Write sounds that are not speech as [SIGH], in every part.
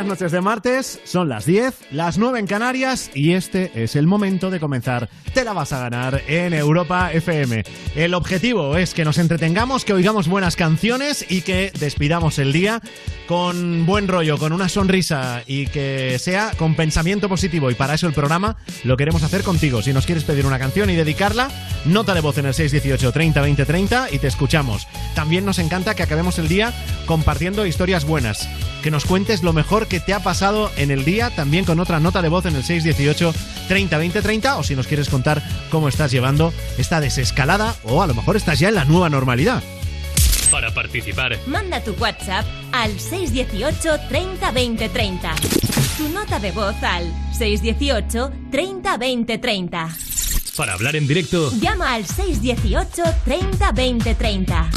Buenas noches de martes, son las 10, las 9 en Canarias y este es el momento de comenzar. Te la vas a ganar en Europa FM. El objetivo es que nos entretengamos, que oigamos buenas canciones y que despidamos el día con buen rollo, con una sonrisa y que sea con pensamiento positivo. Y para eso el programa lo queremos hacer contigo. Si nos quieres pedir una canción y dedicarla, nota de voz en el 618 30 20 30 y te escuchamos. También nos encanta que acabemos el día compartiendo historias buenas. Que nos cuentes lo mejor que te ha pasado en el día, también con otra nota de voz en el 618 30 20 30 o si nos quieres contar cómo estás llevando esta desescalada o a lo mejor estás ya en la nueva normalidad. Para participar, Manda tu WhatsApp al 618 30 20 30. Tu nota de voz al 618 30 20 30. para hablar en directo, Llama al 618 30 20 30.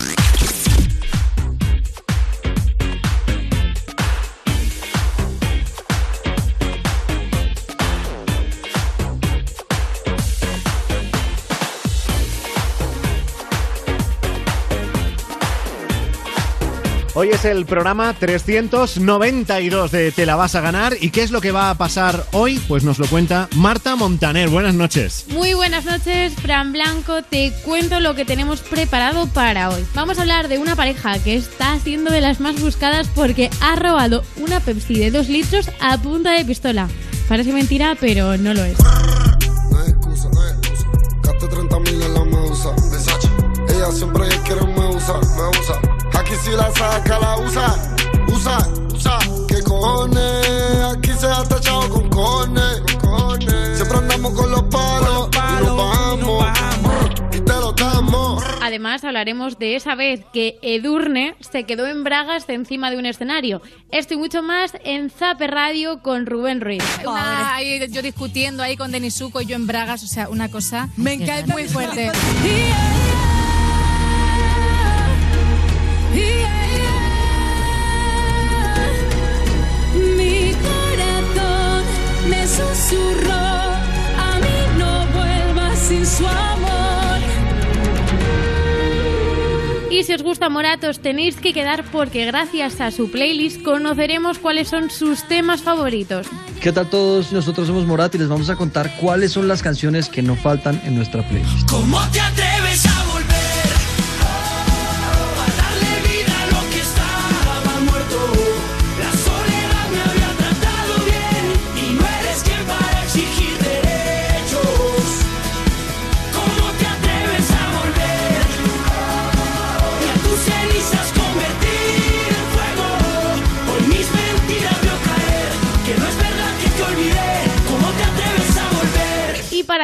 Hoy es el programa 392 de Te la vas a ganar. ¿Y qué es lo que va a pasar hoy? Pues nos lo cuenta Marta Montaner. Buenas noches. Muy buenas noches, Fran Blanco. Te cuento lo que tenemos preparado para hoy. Vamos a hablar de una pareja que está siendo de las más buscadas porque ha robado una Pepsi de 2 litros a punta de pistola. Parece mentira, pero no lo es. No hay excusa, no hay excusa. Gasté 30 mil en la medusa. Ella siempre quiere me usa, me usa. Aquí si la saca, la usa. Usa, usa. ¿Qué cojones? Aquí se ha tachado con cojones. Siempre andamos con los palos. y nos bajamos. Y te lo damos. Además, hablaremos de esa vez que Edurne se quedó en bragas de encima de un escenario. Esto y mucho más en Zape Radio con Rubén Ruiz. Una- ahí yo discutiendo ahí con Denisuco y yo en Bragas, o sea, una cosa me encanta muy fuerte. Si os gusta Moratos tenéis que quedar porque gracias a su playlist conoceremos cuáles son sus temas favoritos. ¿Qué tal todos? Nosotros somos Morat y les vamos a contar cuáles son las canciones que no faltan en nuestra playlist. ¿Cómo te atreves a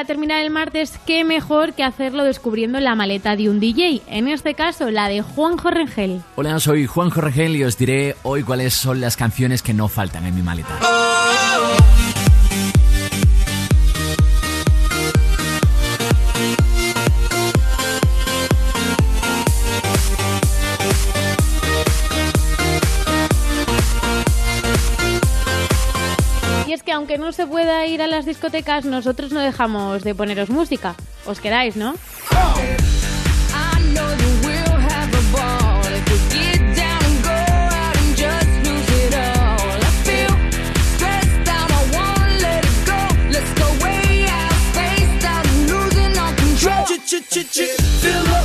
terminar el martes, qué mejor que hacerlo descubriendo la maleta de un DJ, en este caso la de Juanjo Rengel. Hola, soy Juanjo Regel y os diré hoy cuáles son las canciones que no faltan en mi maleta. Y es que aunque no se pueda ir a las discotecas, nosotros no dejamos de poneros música. Os quedáis, ¿no? I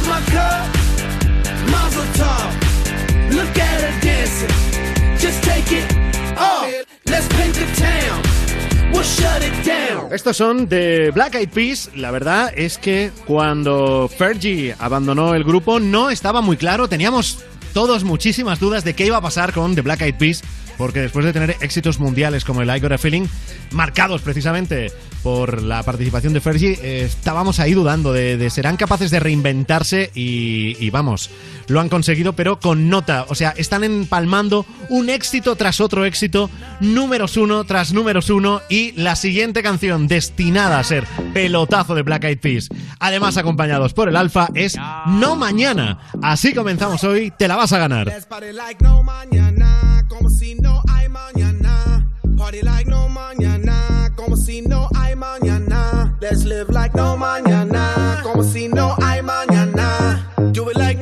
Estos son de Black Eyed Peas. La verdad es que cuando Fergie abandonó el grupo no estaba muy claro. Teníamos todos muchísimas dudas de qué iba a pasar con The Black Eyed Peas. Porque después de tener éxitos mundiales como el I Got a Feeling, marcados precisamente por la participación de Fergie, eh, estábamos ahí dudando de, serán capaces de reinventarse y, vamos, lo han conseguido, pero con nota. O sea, están empalmando un éxito tras otro éxito, números uno tras números uno, y la siguiente canción destinada a ser pelotazo de Black Eyed Peas, además acompañados por el Alfa, es No Mañana. Así comenzamos hoy, te la vas a ganar. Party like no mañana, como si no hay mañana. Let's live like no mañana, como si no hay mañana. Do it like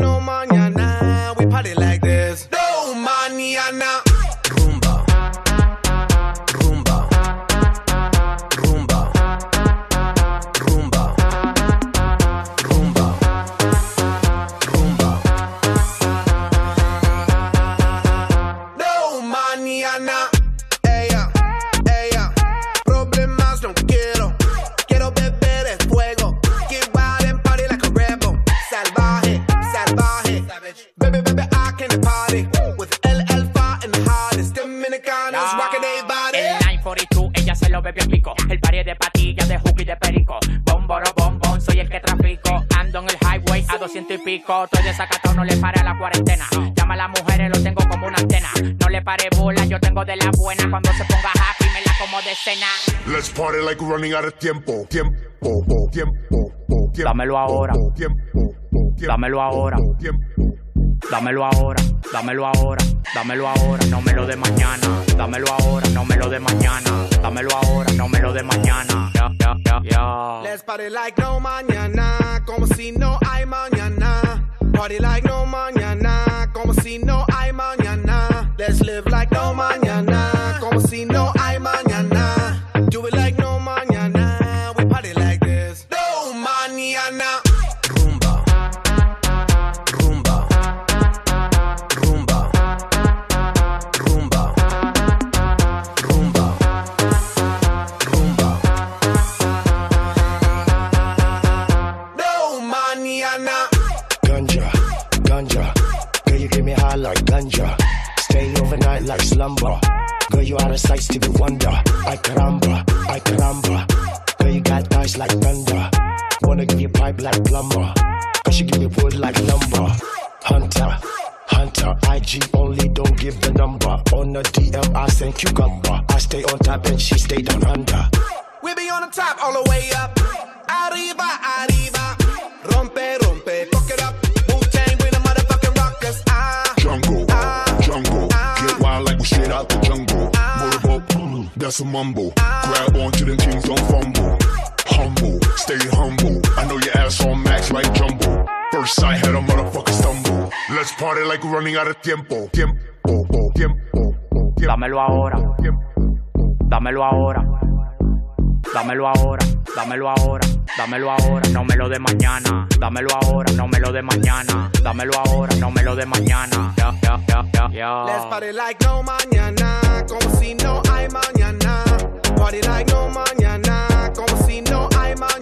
lo a pico. El party de patillas, de hook y de perico. Bomboro, bombón, soy el que trafico. Ando en el highway a 200 y pico. Estoy desacatado, no le pare la cuarentena. Llama a las mujeres, lo tengo como una antena. No le pare bola, yo tengo de la buena. Cuando se ponga happy, me la como de cena. Let's party like running out of tiempo. Tiempo, tiempo, tiempo. Dámelo ahora. Dámelo ahora. Dámelo ahora, dámelo ahora, dámelo ahora, no me lo de mañana. Dámelo ahora, no me lo de mañana. Dámelo ahora, no me lo de mañana. Ya, ya, ya. Let's party like no mañana, como si no hay mañana. Party like no mañana, como si no hay mañana. Let's live like no mañana, como si no hay Overnight like slumber. Girl, you out of sight, Stevie Wonder. I caramba, I caramba. Girl, you got thighs like thunder. Wanna give you pipe like plumber. Cause you give me wood like lumber. Hunter, hunter. IG only, don't give the number. On the DM, I send cucumber. I stay on top and she stay down under. We be on the top all the way up. Arriba, arriba. That's a mumble. Grab onto them things, don't fumble. Humble, stay humble. I know your ass on max like jumbo. First sight had a motherfucker stumble. Let's party like we're running out of tiempo. Tiempo, tiempo. Dámelo ahora. Dámelo ahora. Dámelo ahora, dámelo ahora, dámelo ahora, no me lo de mañana. Dámelo ahora, no me lo de mañana. Dámelo ahora, no me lo de mañana. Ya, ya, ya. let's party like no mañana. Como si no hay mañana. Party like no mañana. Como si no hay mañana.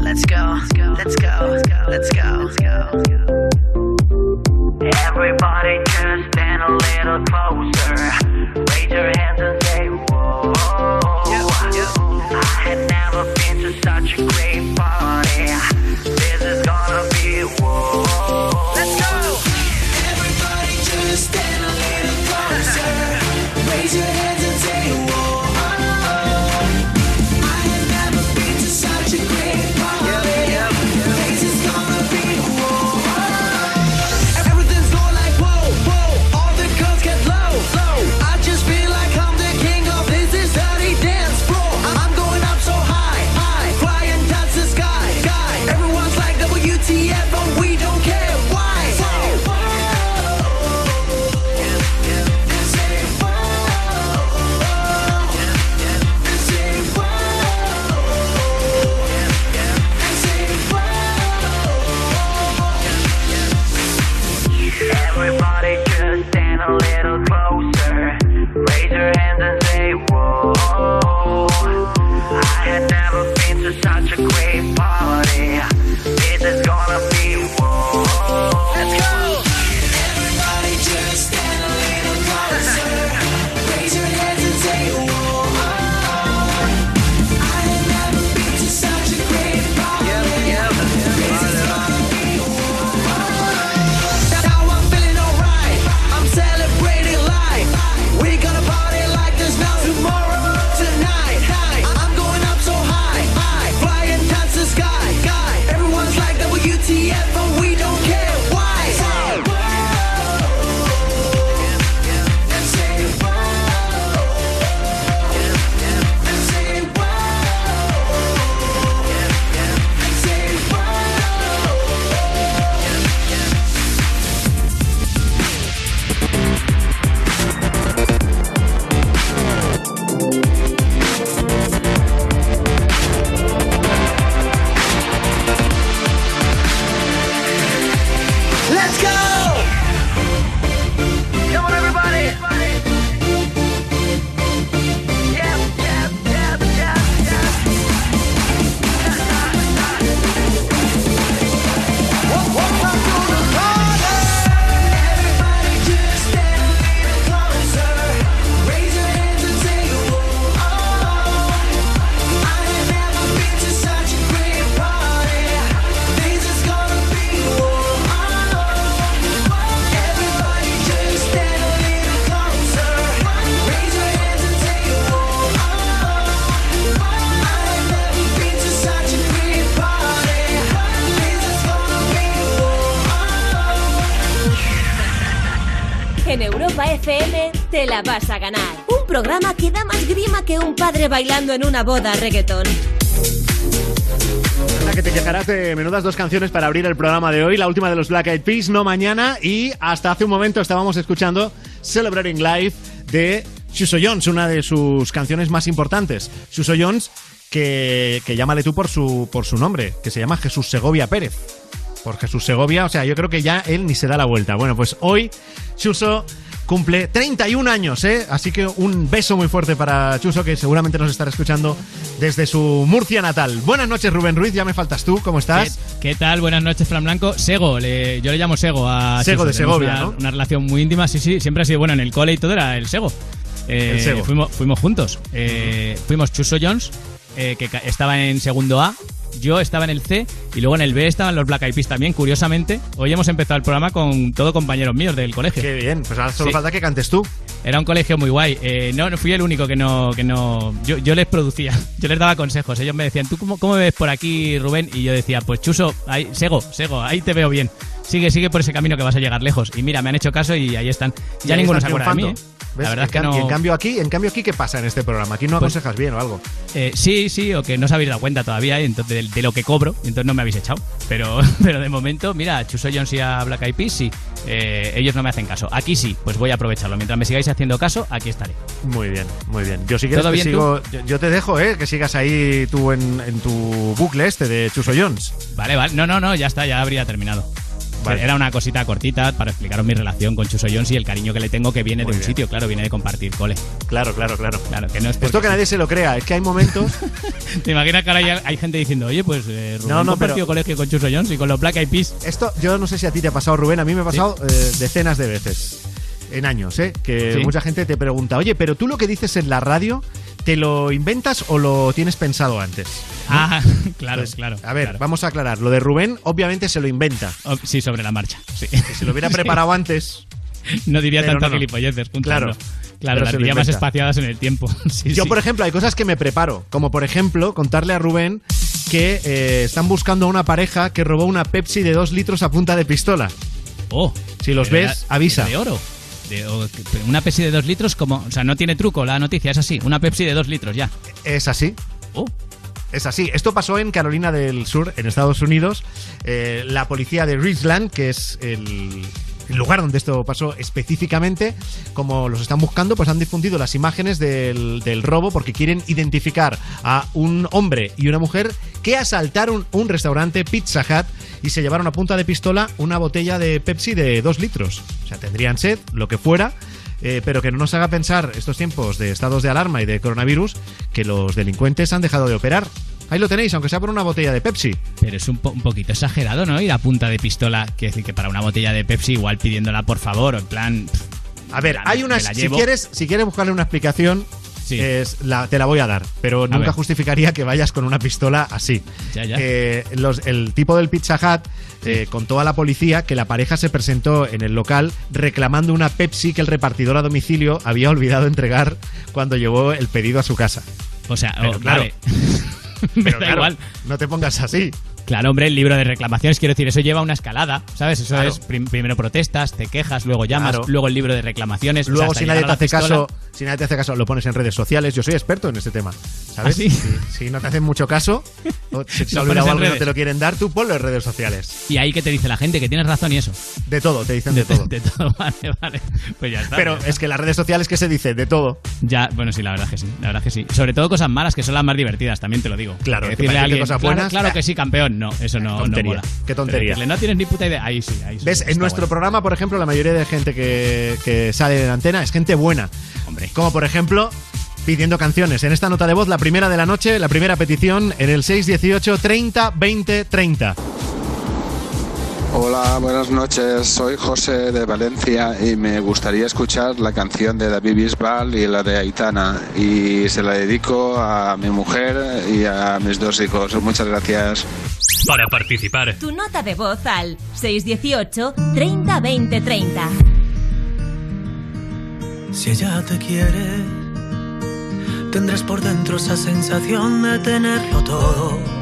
Let's go, let's go, let's go. Everybody just stand a little closer. Raise your hands and say, whoa. I never been to such a great party. This is gonna be whoa. La vas a ganar. Un programa que da más grima que un padre bailando en una boda reggaetón. Que te quejarás de menudas dos canciones para abrir el programa de hoy. La última de los Black Eyed Peas, no mañana. Y hasta hace un momento estábamos escuchando Celebrating Life de Chuso Jones, una de sus canciones más importantes. Chuso Jones, que, llámale tú por su, por su nombre, que se llama Jesús Segovia Pérez. Por Jesús Segovia, o sea, yo creo que ya él ni se da la vuelta. Bueno, pues hoy Chuso cumple 31 años, ¿eh? Así que un beso muy fuerte para Chuso, que seguramente nos estará escuchando desde su Murcia natal. Buenas noches, Rubén Ruiz, ya me faltas tú, ¿cómo estás? ¿Qué, qué tal? Buenas noches, Fran Blanco. Sego, le- yo le llamo Sego a Sego Chuso. de Segovia, una, ¿no? Una relación muy íntima, sí, sí. Siempre ha sido, bueno, en el cole y todo era el Sego. Eh, El Sego. Fuimos, fuimos juntos. Eh, fuimos Chuso Jones, eh, que estaba en segundo A. Yo estaba en el C y luego en el B estaban los Black Eyed Peas también, curiosamente. Hoy hemos empezado el programa con todo compañeros míos del colegio. Qué bien, pues ahora solo Sí. falta que cantes tú. Era un colegio muy guay. Eh, no, no fui el único que no. Que no yo, yo les producía, [LAUGHS] yo les daba consejos. Ellos me decían, ¿tú cómo, cómo me ves por aquí, Rubén? Y yo decía, pues Chuso, ahí, Sego, Sego, ahí te veo bien. Sigue, sigue por ese camino que vas a llegar lejos. Y mira, me han hecho caso y ahí están. Ya ninguno se acuerda de mí. ¿eh? La verdad en, que no. y en cambio aquí, en cambio aquí, ¿qué pasa en este programa? Aquí no Pues- aconsejas bien o algo. Eh, sí, sí, o que no os habéis dado cuenta todavía entonces, de, de lo que cobro, entonces no me habéis echado. Pero, [LAUGHS] pero de momento, mira, a Chuso Jones y a Black Eyed Peas, sí. Eh, ellos no me hacen caso. Aquí sí, pues voy a aprovecharlo. Mientras me sigáis haciendo caso, aquí estaré. Muy bien, muy bien. Yo si quieres ¿Todo te bien sigo, yo, yo te dejo, ¿eh? Que sigas ahí tú en, en tu bucle este de Chuso Jones. Vale, vale. No, no, no, ya está, ya habría terminado. Vale. Era una cosita cortita para explicaros mi relación con Chuso Jones y el cariño que le tengo que viene Muy de un bien. sitio, claro, viene de compartir cole. Claro, claro, claro. Claro, que no es Esto que nadie se lo crea, es que hay momentos. [LAUGHS] ¿Te imaginas que ahora hay, hay gente diciendo, oye, pues eh, Rubén No, no, compartió pero- colegio con Chuso Jones y con los Black Eyed Peas? Esto, yo no sé si a ti te ha pasado, Rubén, a mí me ha pasado eh, decenas de veces. En años, ¿eh? Que Sí. mucha gente te pregunta, oye, pero tú lo que dices en la radio, ¿te lo inventas o lo tienes pensado antes? ¿No? Ah, [LAUGHS] claro, Entonces, claro. A ver, claro. vamos a aclarar. Lo de Rubén, obviamente se lo inventa. Oh, sí, sobre la marcha. Sí. Que si lo hubiera [LAUGHS] [LAUGHS] Sí. preparado antes. No diría tantas no, gilipolleces. Claro. Claro, las diría más espaciadas en el tiempo. Sí, Yo, sí. por ejemplo, hay cosas que me preparo. Como por ejemplo, contarle a Rubén que eh, están buscando a una pareja que robó una Pepsi de dos litros a punta de pistola. Oh, Si los ves, era- avisa. era De oro. De- o- pero una Pepsi de dos litros, como. O sea, no tiene truco la noticia, es así. Una Pepsi de dos litros ya. Es así. Oh. Es así. Esto pasó en Carolina del Sur, en Estados Unidos. Eh, la policía de Richland, que es el, el lugar donde esto pasó específicamente, como los están buscando, pues han difundido las imágenes del, del robo porque quieren identificar a un hombre y una mujer que asaltaron un restaurante Pizza Hut y se llevaron a punta de pistola una botella de Pepsi de dos litros. O sea, tendrían sed, lo que fuera. eh, pero que no nos haga pensar estos tiempos de estados de alarma y de coronavirus que los delincuentes han dejado de operar. Ahí lo tenéis, aunque sea por una botella de Pepsi. Pero es un, po- un poquito exagerado, ¿no? Ir a punta de pistola. Quiere decir que para una botella de Pepsi, igual pidiéndola por favor, o en plan. pff, A ver, la- hay una. me la Si quieres, si quieres buscarle una explicación, es la, te la voy a dar. Pero nunca justificaría que vayas con una pistola así. Ya, ya. Eh, los- el tipo del Pizza Hut eh, contó a la policía que la pareja se presentó en el local reclamando una Pepsi que el repartidor a domicilio había olvidado entregar cuando llevó el pedido a su casa. O sea, Pero oh, claro, vale. [LAUGHS] Pero claro, igual. no te pongas así. Claro, hombre, el libro de reclamaciones, quiero decir, eso lleva una escalada, ¿sabes? Eso Claro. es prim- primero protestas, te quejas, luego llamas, Claro. luego el libro de reclamaciones. o sea, Luego, si nadie te hace pistola. caso, si nadie te hace caso, lo pones en redes sociales. Yo soy experto en este tema. ¿Sabes? ¿Ah, sí? Si, si no te hacen mucho caso, o [LAUGHS] si te olvidado algo no te lo quieren dar, tú ponlo en redes sociales. Y ahí que te dice la gente que tienes razón y eso. De todo, te dicen de, todo. [LAUGHS] De todo, vale, vale. Pues ya está. Pero ya es que las redes sociales, ¿qué se dice? De todo. Ya, bueno, sí, la verdad es que sí, la verdad es que sí. Sobre todo cosas malas que son las más divertidas, también te lo digo. Claro, que decirle a parece que alguien, cosas buenas, claro eh. que sí, campeón, no, eso no, no tontería, mola. qué tontería. Decirle, no tienes ni puta idea, ahí sí, ahí sí. ¿Ves? En nuestro guay. programa, por ejemplo, la mayoría de gente que, que sale en antena es gente buena. Hombre. Como por ejemplo, pidiendo canciones. En esta nota de voz, la primera de la noche, la primera petición en el 618 30 20 30. Hola, buenas noches. Soy José de Valencia y me gustaría escuchar la canción de David Bisbal y la de Aitana. Y se la dedico a mi mujer y a mis dos hijos. Muchas gracias. Para participar, Tu nota de voz al 618 30 20 30. Si ella te quiere, tendrás por dentro esa sensación de tenerlo todo.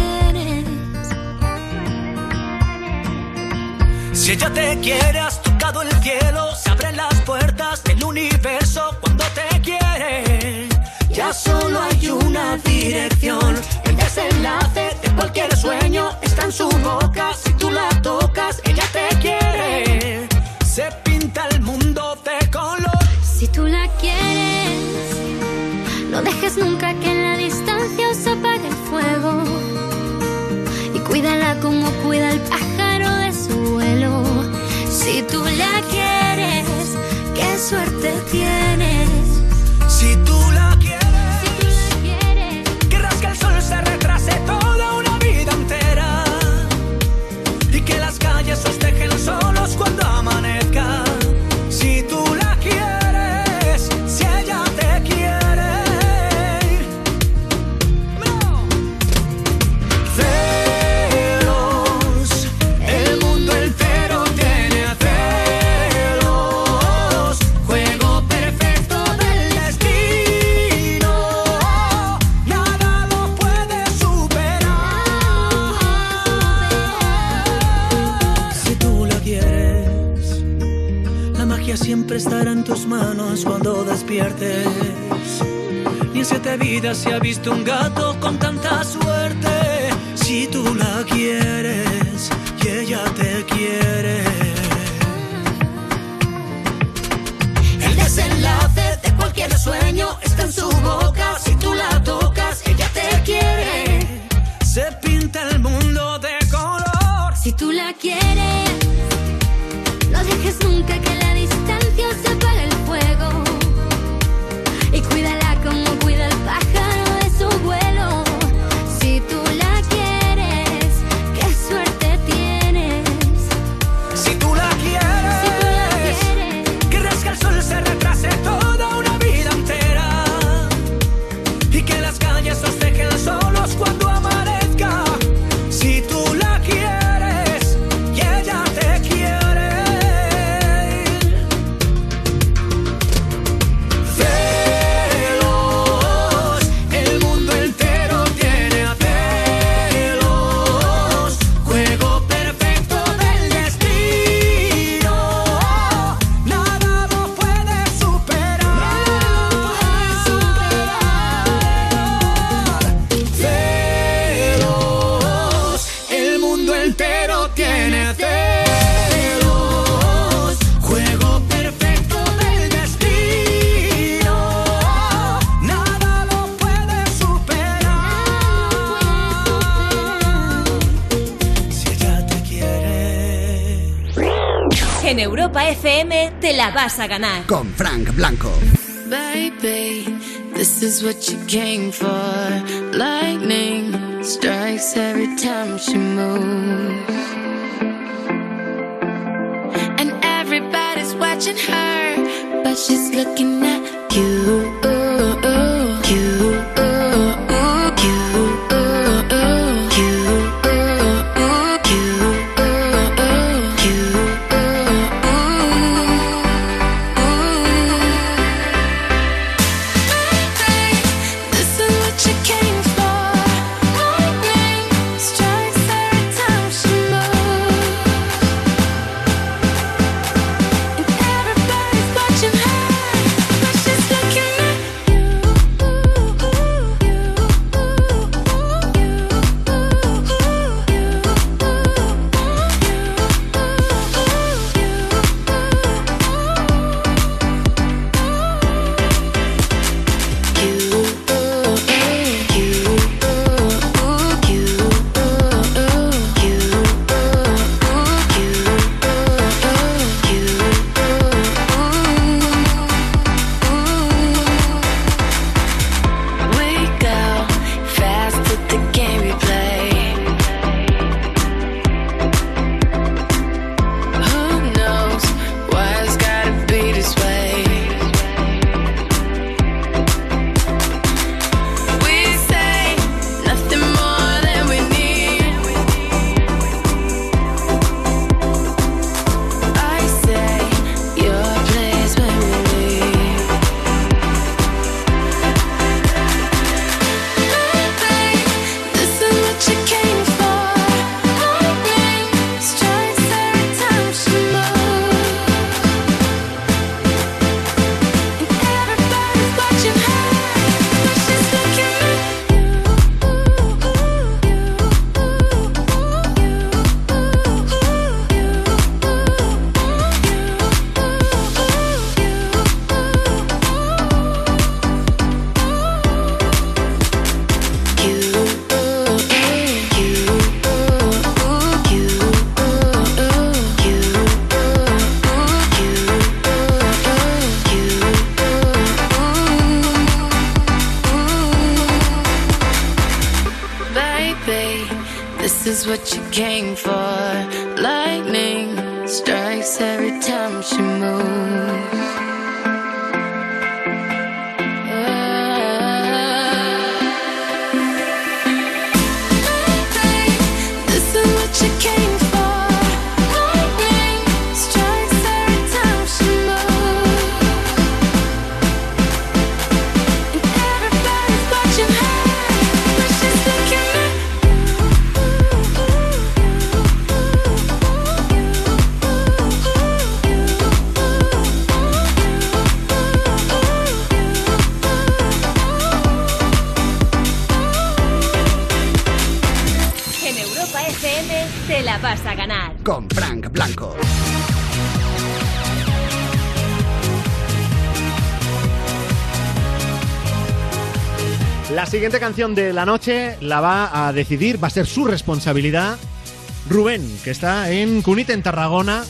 Si ella te quiere, has tocado el cielo, se abren las puertas del universo cuando te quiere. Ya solo hay una dirección, el desenlace de cualquier sueño está en su boca. Si tú la tocas, ella te quiere. Se pinta el mundo de color. Si tú la quieres, no dejes nunca que en la distancia os apague el fuego. Y cuídala como cuida el pájaro Si tú la quieres, qué suerte tienes. Si tú la quieres, querrás que el sol se retrase toda una vida entera y que las calles os dejen solos cuando amanezca. Ni en siete vidas se ha visto un gato con tanta suerte. Si tú la quieres y ella te quiere. El desenlace de cualquier sueño está en su boca. Si tú la tocas, ella te quiere. Se pinta el mundo de color. Si tú la quieres, no dejes nunca que la distancia se apague el fuego. FM te la vas a ganar. Con Frank Blanco. Baby, this is what you came for. Lightning strikes every time she moves. And everybody's watching her, but she's looking at you. You. Siguiente canción de la noche la va a decidir, va a ser su responsabilidad, Rubén, que está en Cunit, en Tarragona.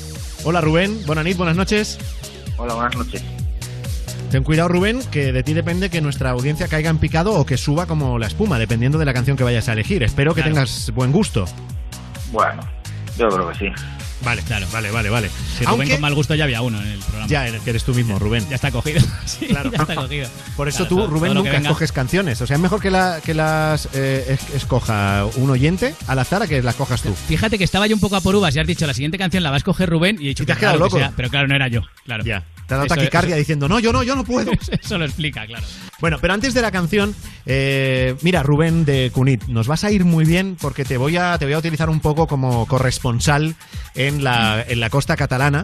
Hola Rubén, buenas noches, buenas noches. Hola, buenas noches. Ten cuidado Rubén, que de ti depende que nuestra audiencia caiga en picado o que suba como la espuma, dependiendo de la canción que vayas a elegir. Espero que Claro. tengas buen gusto. Bueno, yo creo que sí. Vale, claro, vale, vale, vale. Si Rubén con mal gusto ya había uno en el programa. Ya que eres tú mismo, Rubén. Ya está cogido. [LAUGHS] Sí, Claro. ya está cogido. Por eso Claro, tú, todo- Rubén, todo nunca escoges canciones. O sea, es mejor que, la, que las eh, es- escoja un oyente al azar a que las cojas tú. Fíjate que estaba yo un poco a por uvas y has dicho la siguiente canción la va a escoger Rubén y he dicho Y te has quedado que loco. sea, pero claro, no era yo. Claro. Ya. Te ha dado taquicardia diciendo, no, yo no, yo no puedo. [LAUGHS] Eso lo explica, claro. Bueno, pero antes de la canción, eh, mira, Rubén de Cunit, nos vas a ir muy bien porque te voy a, te voy a utilizar un poco como corresponsal en la, en la costa catalana,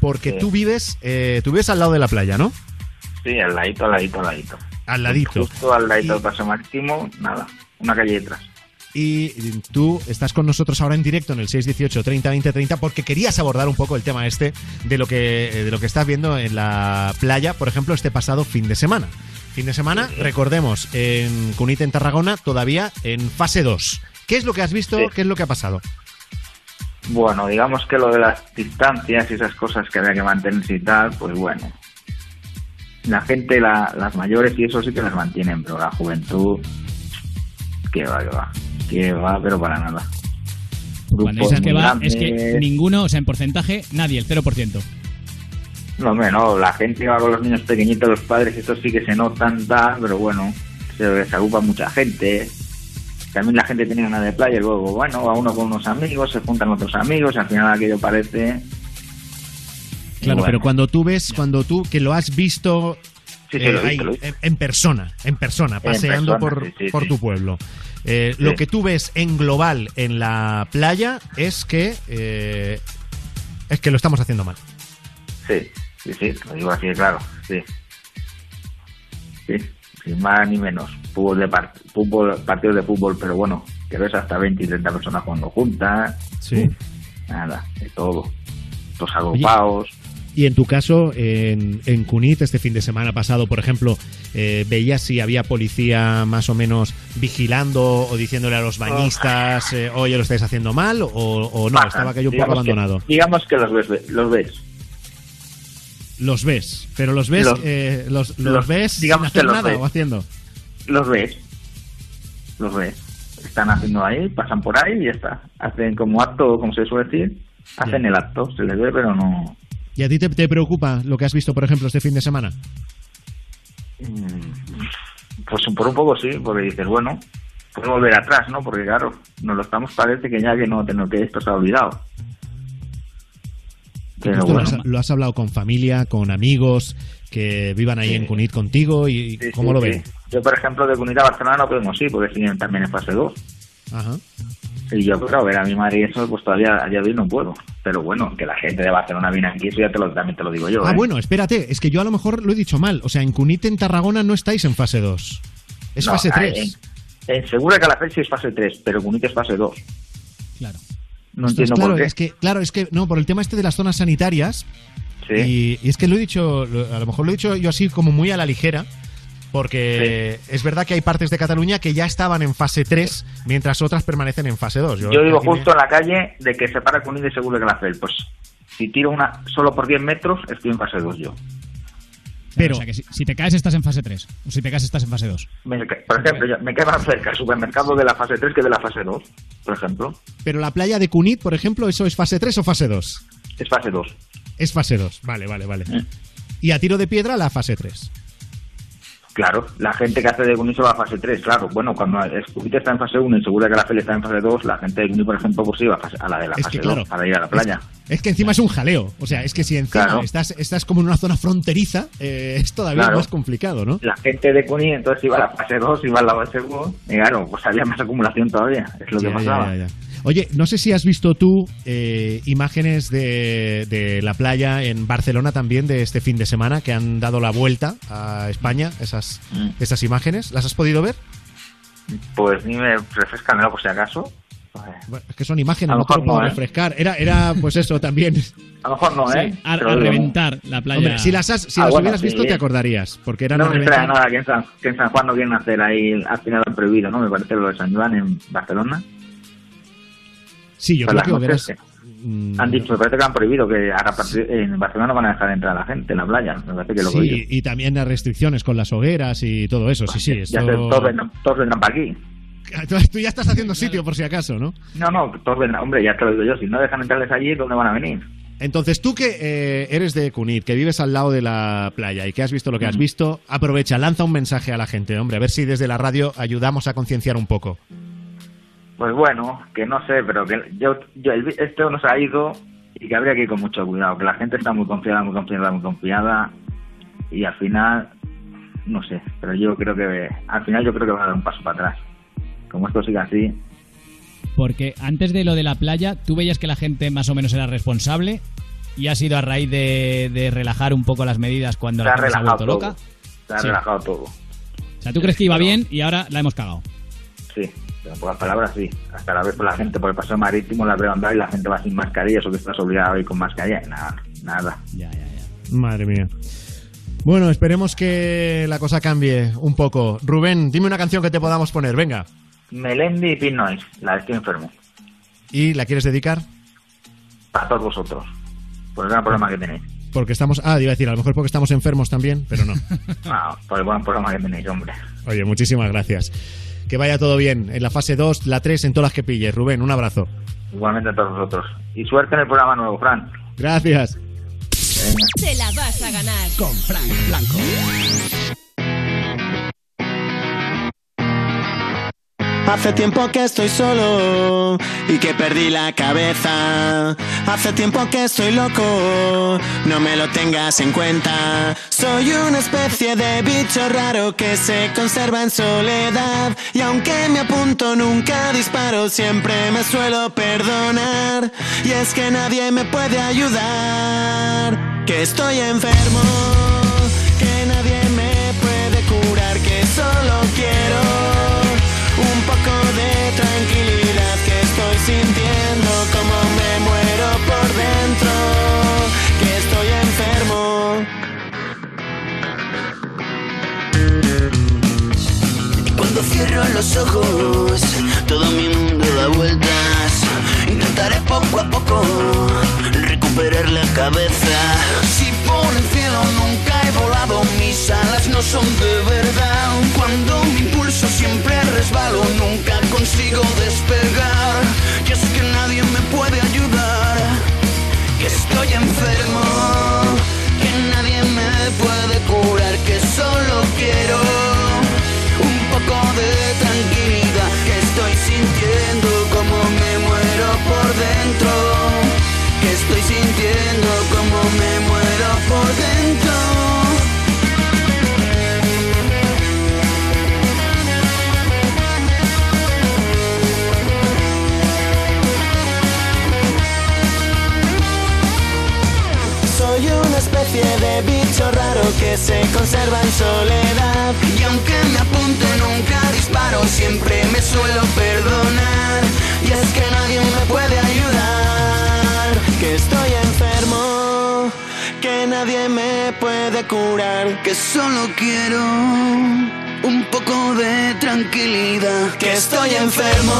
porque Sí. tú vives, eh, tú vives al lado de la playa, ¿no? Sí, al ladito, al ladito, al ladito. Al ladito. Justo al ladito del paso marítimo, nada, una calle detrás. Y tú estás con nosotros ahora en directo en el 618 30 20 30 porque querías abordar un poco el tema este de lo que de lo que estás viendo en la playa, por ejemplo, este pasado fin de semana. Fin de semana, recordemos, en Cunita en Tarragona todavía en fase 2. ¿Qué es lo que has visto? Sí. ¿Qué es lo que ha pasado? Bueno, digamos que lo de las distancias y esas cosas que había que mantenerse y tal, pues bueno. La gente, la- las mayores y eso sí que las mantienen, pero la juventud, que va, que va. Que va, pero para nada. Cuando dices que va, es que grandes. ninguno, o sea, en porcentaje, nadie, el 0%. No, hombre, no, la gente va con los niños pequeñitos, los padres, estos sí que se notan, tal, pero bueno, se, se mucha gente. También la gente tiene ganas de playa y luego, bueno, va uno con unos amigos, se juntan otros amigos, al final aquello parece... Claro, bueno. pero cuando tú ves, cuando tú que lo has visto, Sí, sí, lo he ahí, visto, lo he visto. En, en persona, en persona, paseando persona, por, sí, por tu pueblo. Eh, Lo que tú ves en global en la playa es que eh, es que lo estamos haciendo mal. Sí, sí, sí, lo digo así, claro, sí. Sí, sin más ni menos. Fútbol de par- fútbol, partidos de fútbol, pero bueno, que ves hasta 20 y 30 personas jugando juntas. Sí. Nada, de todo. Los agrupados. Y en tu caso, en, en Cunit, este fin de semana pasado, por ejemplo, eh, ¿veías si había policía más o menos vigilando o diciéndole a los bañistas, eh, oye, lo estáis haciendo mal? ¿O, o no? Pasan. Estaba aquello un poco que- abandonado. digamos que los ves, los ves. Los ves, pero los ves, Los- eh, los, los los- ves sin digamos hacer que los nada ves. o haciendo. Los ves. Los ves. Están haciendo ahí, pasan por ahí y ya está. Hacen como acto, como se suele decir, hacen el acto. Se les ve, pero no. ¿Y a ti te, te preocupa lo que has visto, por ejemplo, este fin de semana? Mm, Pues por un poco sí, porque dices, bueno, pues volver atrás, ¿no? Porque claro, nos lo estamos parece que ya que no, que no- que esto se ha olvidado. Pero ¿Esto lo, has, lo has hablado con familia, con amigos que vivan ahí en Cunit contigo y sí, cómo sí, lo sí. ven? Yo, por ejemplo, de Comunidad Barcelona no podemos ir, porque siguen también en fase 2. Ajá. Y yo, claro, ver a mi madre y eso, pues todavía a día de hoy no puedo. Pero bueno, que la gente de Barcelona viene aquí, eso ya te lo, también te lo digo yo. Ah, ¿eh? bueno, espérate, es que yo a lo mejor lo he dicho mal. O sea, en Cunit, en Tarragona, no estáis en fase 2. Es No, fase ah, 3. En, en Segura que la fecha es fase 3, pero Cunit es fase 2. Claro. No Ostras, entiendo claro, por qué. Es que, claro, es que, no, por el tema este de las zonas sanitarias. Y, y es que lo he dicho, a lo mejor lo he dicho yo así como muy a la ligera. Porque es verdad que hay partes de Cataluña que ya estaban en fase 3, mientras otras permanecen en fase 2. Yo me- justo en la calle de que separa Cunit de Segura de Calafell. Pues si tiro una solo por 10 metros, estoy en fase 2 yo. Pero- o sea que si, si te caes estás en fase 3. O si te caes estás en fase 2. Me por ejemplo, yo- me queda más cerca el supermercado de la fase 3 que de la fase 2, por ejemplo. Pero la playa de Cunit, por ejemplo, ¿eso es fase 3 o fase 2? Es fase 2. Es fase 2. Vale, vale, vale. Mm. Y a tiro de piedra la fase 3. Claro, la gente que hace de Cunit se va a fase 3, claro. Bueno, cuando Scooby está en fase 1 y seguro que la Feli está en fase 2, la gente de Cunit, por ejemplo, pues iba a la de la Es fase que, 2 claro, para ir a la playa. Es que encima es un jaleo. O sea, es que si encima Claro. estás, estás como en una zona fronteriza, eh, es todavía Claro. más complicado, ¿no? La gente de Cunit entonces iba a la fase 2, iba a la fase 1, y claro, pues había más acumulación todavía, es lo que Ya, pasaba. ya, ya. Oye, no sé si has visto tú eh, imágenes de, de la playa en Barcelona también de este fin de semana que han dado la vuelta a España, esas, Mm. esas imágenes. ¿Las has podido ver? Pues ni me refrescan por si acaso. Bueno, es que son imágenes, A lo no te lo puedo no, ¿eh? refrescar. Era, era, pues eso también. A lo mejor no, ¿eh? a, reventar la playa. Hombre, si las, has- si Ah, las bueno, hubieras sí. visto te acordarías, porque eran no me extraña nada que en, San, que en San Juan no quieren hacer ahí, al final lo han prohibido, ¿no? Me parece lo de San Juan en Barcelona. Sí, yo Pues creo que verás. que Han dicho, me parece que han prohibido que ahora en Barcelona no van a dejar entrar a la gente en la playa. Me parece que lo Sí, y también las restricciones con las hogueras y todo eso. Sí, sí, esto... Ya se- todos, vendrán, todos vendrán para aquí. Tú, ya estás haciendo sitio por si acaso, ¿no? No, no, todos vendrán. Hombre, ya te lo digo yo, si no dejan entrarles allí, ¿dónde van a venir? Entonces, tú que eh, eres de Cunit, que vives al lado de la playa y que has visto lo que has visto, aprovecha, lanza un mensaje a la gente, hombre, a ver si desde la radio ayudamos a concienciar un poco. Pues bueno, que no sé, pero que yo, yo esto nos ha ido y que habría que ir con mucho cuidado, que la gente está muy confiada, muy confiada, muy confiada y al final, no sé, pero yo creo que al final yo creo que va a dar un paso para atrás. Como esto siga así, Porque antes de lo de la playa, tú veías que la gente más o menos era responsable y ha sido a raíz de, de relajar un poco las medidas cuando se la gente se ha vuelto todo. loca. Se ha Sí. relajado todo. O sea, tú crees que iba bien y ahora la hemos cagado. Sí, pero por las palabras sí. Hasta la vez por la gente por el paseo marítimo la veo andar y la gente va sin mascarilla, eso que estás obligado a ir con mascarilla. Nada, nada. Madre mía. Bueno, esperemos que la cosa cambie un poco. Rubén, dime una canción que te podamos poner, venga. Melendi y Pin Noise, la de Estoy Enfermo. ¿Y la quieres dedicar? Para todos vosotros. Por el gran problema que tenéis. Porque estamos... Ah, iba a decir, a lo mejor porque estamos enfermos también, pero no. [LAUGHS] Ah, por el buen programa que tenéis, hombre. Oye, muchísimas gracias. Que vaya todo bien. En la fase 2, la 3, en todas las que pilles. Rubén, un abrazo. Igualmente a todos vosotros. Y suerte en el programa nuevo, Fran. Gracias. Te la vas a ganar. Con Frank Blanco. Hace tiempo que estoy solo y que perdí la cabeza. Hace tiempo que estoy loco, no me lo tengas en cuenta. Soy una especie de bicho raro que se conserva en soledad. Y aunque me apunto, nunca disparo, siempre me suelo perdonar. Y es que nadie me puede ayudar, que estoy enfermo, cierro los ojos, todo mi mundo da vueltas. Intentaré poco a poco recuperar la cabeza. Si por el cielo nunca he volado, mis alas no son de verdad. Cuando mi impulso siempre resbalo, nunca consigo despegar. Yo sé que nadie me puede ayudar, que estoy enfermo, se conserva en soledad. y aunque me apunte nunca disparo siempre me suelo perdonar y es que nadie me puede ayudar Que estoy enfermo, que nadie me puede curar. que solo quiero un poco de tranquilidad Que estoy enfermo,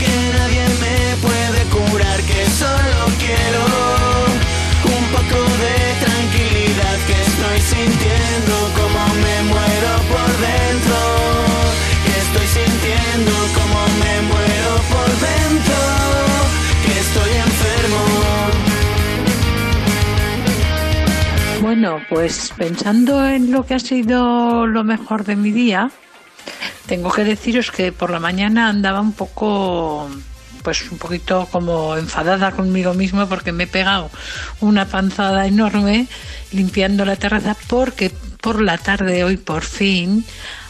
que nadie me puede curar. Que solo quiero sintiendo como me muero por dentro. Que estoy sintiendo como me muero por dentro. Que estoy enfermo. Bueno, pues pensando en lo que ha sido lo mejor de mi día, tengo que deciros que por la mañana andaba un poco pues un poquito como enfadada conmigo mismo porque me he pegado una panzada enorme limpiando la terraza porque por la tarde hoy por fin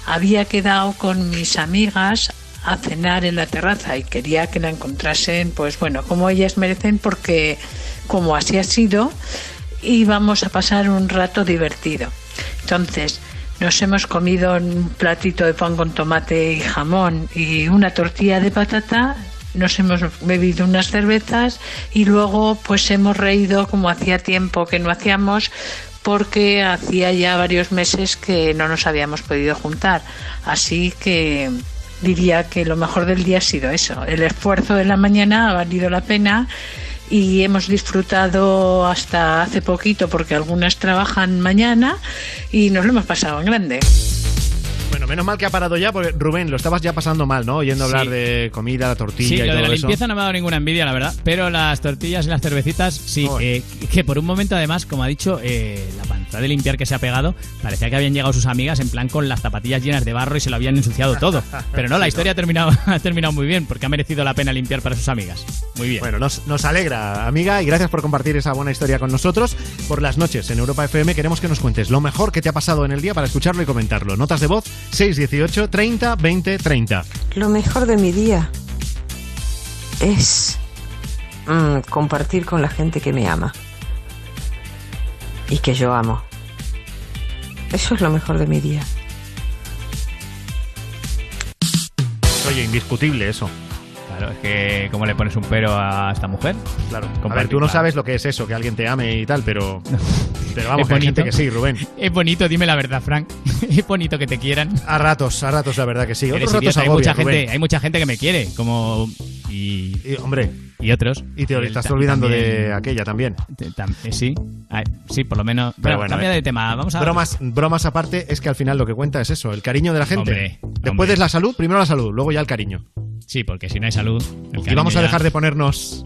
había quedado con mis amigas a cenar en la terraza y quería que la encontrasen, pues bueno, como ellas merecen porque como así ha sido y vamos a pasar un rato divertido. Entonces, nos hemos comido un platito de pan con tomate y jamón y una tortilla de patata, nos hemos bebido unas cervezas y luego pues hemos reído como hacía tiempo que no hacíamos porque hacía ya varios meses que no nos habíamos podido juntar. Así que diría que lo mejor del día ha sido eso. El esfuerzo de la mañana ha valido la pena y hemos disfrutado hasta hace poquito porque algunas trabajan mañana y nos lo hemos pasado en grande. Bueno, menos mal que ha parado ya, porque Rubén, lo estabas ya pasando mal, ¿no? Oyendo hablar Sí. de comida, la tortilla Sí, y lo todo de la eso. limpieza no me ha dado ninguna envidia, la verdad. Pero las tortillas y las cervecitas, sí. eh, que por un momento, además, como ha dicho, eh, la panza de limpiar que se ha pegado, parecía que habían llegado sus amigas en plan con las zapatillas llenas de barro y se lo habían ensuciado todo. [LAUGHS] Pero no, la Sí, historia ha terminado, [LAUGHS] ha terminado muy bien, porque ha merecido la pena limpiar para sus amigas. Muy bien. Bueno, nos, nos alegra, amiga, y gracias por compartir esa buena historia con nosotros. Por las noches en Europa FM queremos que nos cuentes lo mejor que te ha pasado en el día para escucharlo y comentarlo. Notas de voz 618 30 20 30. Lo mejor de mi día es mm, compartir con la gente que me ama y que yo amo. Eso es lo mejor de mi día. Oye, indiscutible eso. Claro, es que ¿cómo le pones un pero a esta mujer? Claro. A ver, tú no sabes lo que es eso, que alguien te ame y tal, pero. [LAUGHS] Pero vamos, Es que hay gente bonito. que sí, Rubén. Es bonito, dime la verdad, Frank. [LAUGHS] Es bonito que te quieran. A ratos, a ratos, la verdad que sí. Eres Otros ratos idiota, hay mucha Rubén. gente, hay mucha gente que me quiere, como y, hombre y otros. Y te estás olvidando también- de aquella también. te- tam- eh, sí, Ah, sí, por lo menos. Pero Pero bueno, cambia eh, de tema. Vamos a bromas, bromas aparte, es que al final lo que cuenta es eso, el cariño de la gente. Hombre, Después hombre. es la salud, primero la salud, luego ya el cariño. Sí, porque si no hay salud. el Y vamos a dejar ya- de ponernos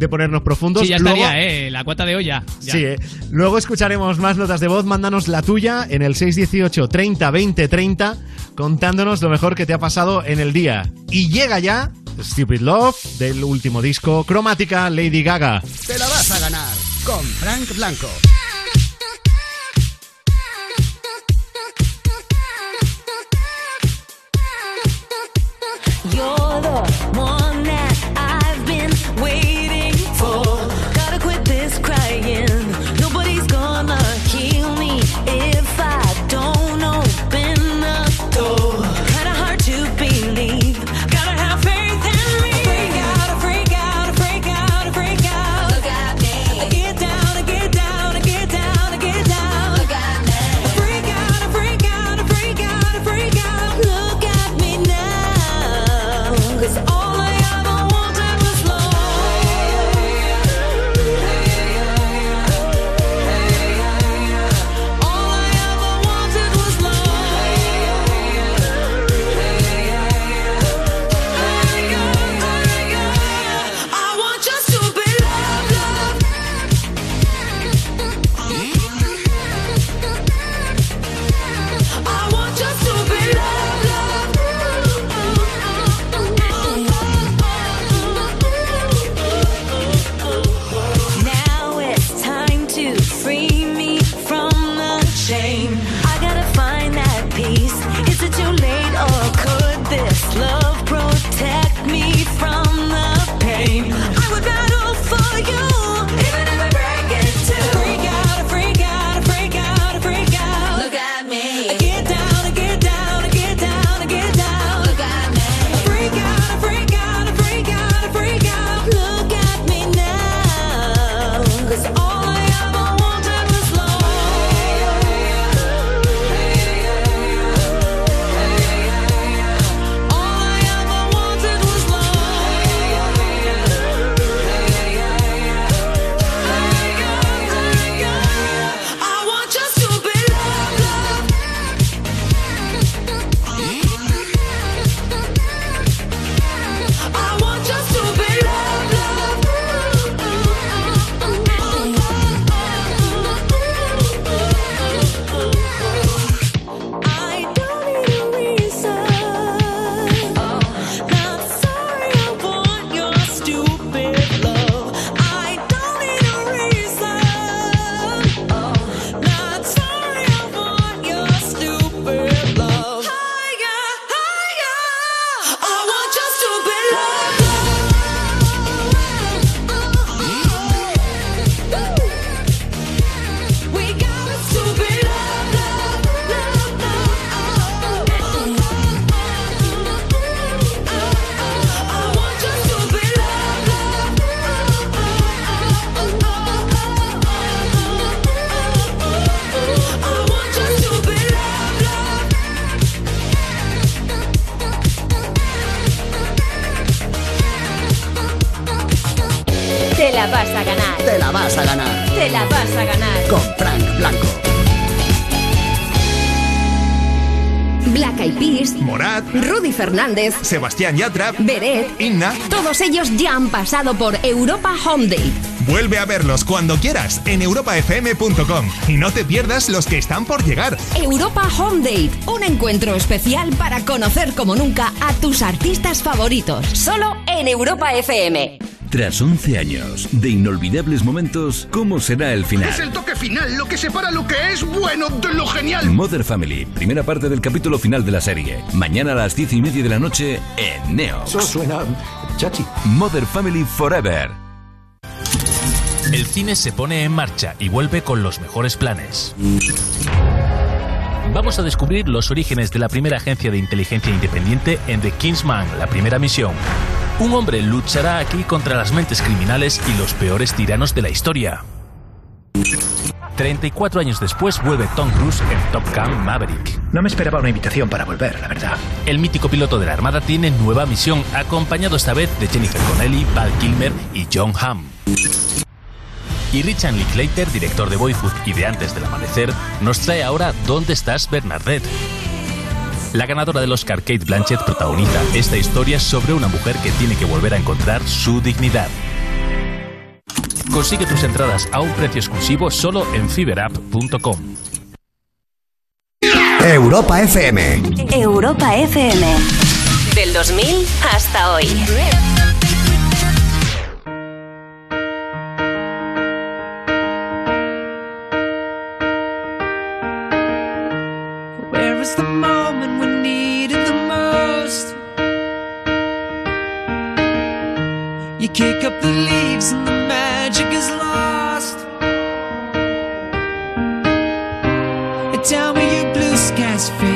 de ponernos profundos. Sí, ya Luego- estaría, eh. La cuota de olla. ya. Sí, eh. Luego escucharemos más notas de voz. Mándanos la tuya en el 618 30 20 30 contándonos lo mejor que te ha pasado en el día. Y llega ya Stupid Love del último disco Cromática Lady Gaga. Te la vas a ganar con Frank Blanco. Fernández, Sebastián Yatra, Beret, Inna. todos ellos ya han pasado por Europa Home Date. Vuelve a verlos cuando quieras en europafm.com y no te pierdas los que están por llegar. Europa Home Date, un encuentro especial para conocer como nunca a tus artistas favoritos. Solo en Europa FM. Tras 11 años de inolvidables momentos, ¿cómo será el final? Es el toque final lo que separa lo que es bueno de lo genial. Mother Family, primera parte del capítulo final de la serie. Mañana a las 10 y media de la noche en Neo. Eso suena chachi. Mother Family Forever. El cine se pone en marcha y vuelve con los mejores planes. Vamos a descubrir los orígenes de la primera agencia de inteligencia independiente en The Kingsman, la primera misión. Un hombre luchará aquí contra las mentes criminales y los peores tiranos de la historia. 34 años después vuelve Tom Cruise en Top Gun Maverick. No me esperaba una invitación para volver, la verdad. El mítico piloto de la Armada tiene nueva misión, acompañado esta vez de Jennifer Connelly, Val Kilmer y John Hamm. Y Richard Linklater, director de Boyhood y de Antes del Amanecer, nos trae ahora ¿Dónde estás, Bernadette? La ganadora del Oscar, Kate Blanchett, protagoniza esta historia sobre una mujer que tiene que volver a encontrar su dignidad. Consigue tus entradas a un precio exclusivo solo en fiberapp.com. Europa FM. Europa FM. Del 2000 hasta hoy. Tell me your blue skies fade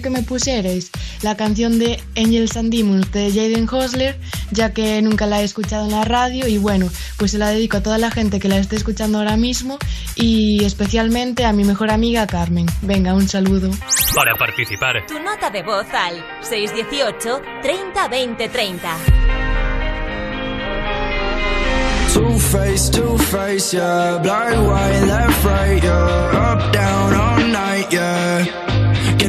que me pusierais la canción de Angels and Demons de Jaden Hosler, ya que nunca la he escuchado en la radio y bueno, pues se la dedico a toda la gente que la esté escuchando ahora mismo y especialmente a mi mejor amiga Carmen. Venga, un saludo. Para participar. Tu nota de voz al 618 30 20 30. Two face, two face, yeah. Black, white, left, right, yeah. Up, down, all night, yeah.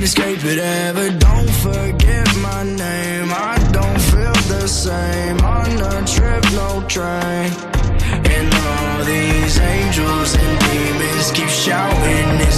can't escape it ever. Don't forget my name. I don't feel the same. On a trip, no train. And all these angels and demons keep shouting.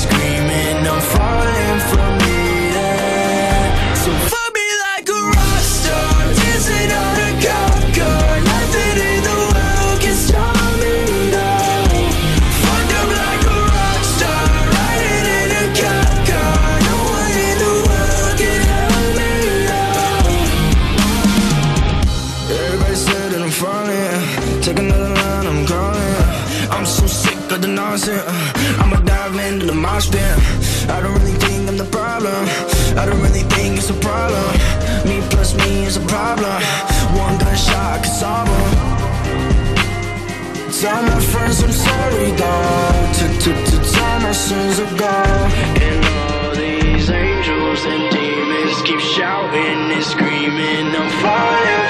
Sins of God And all these angels and demons keep shouting and screaming, I'm falling.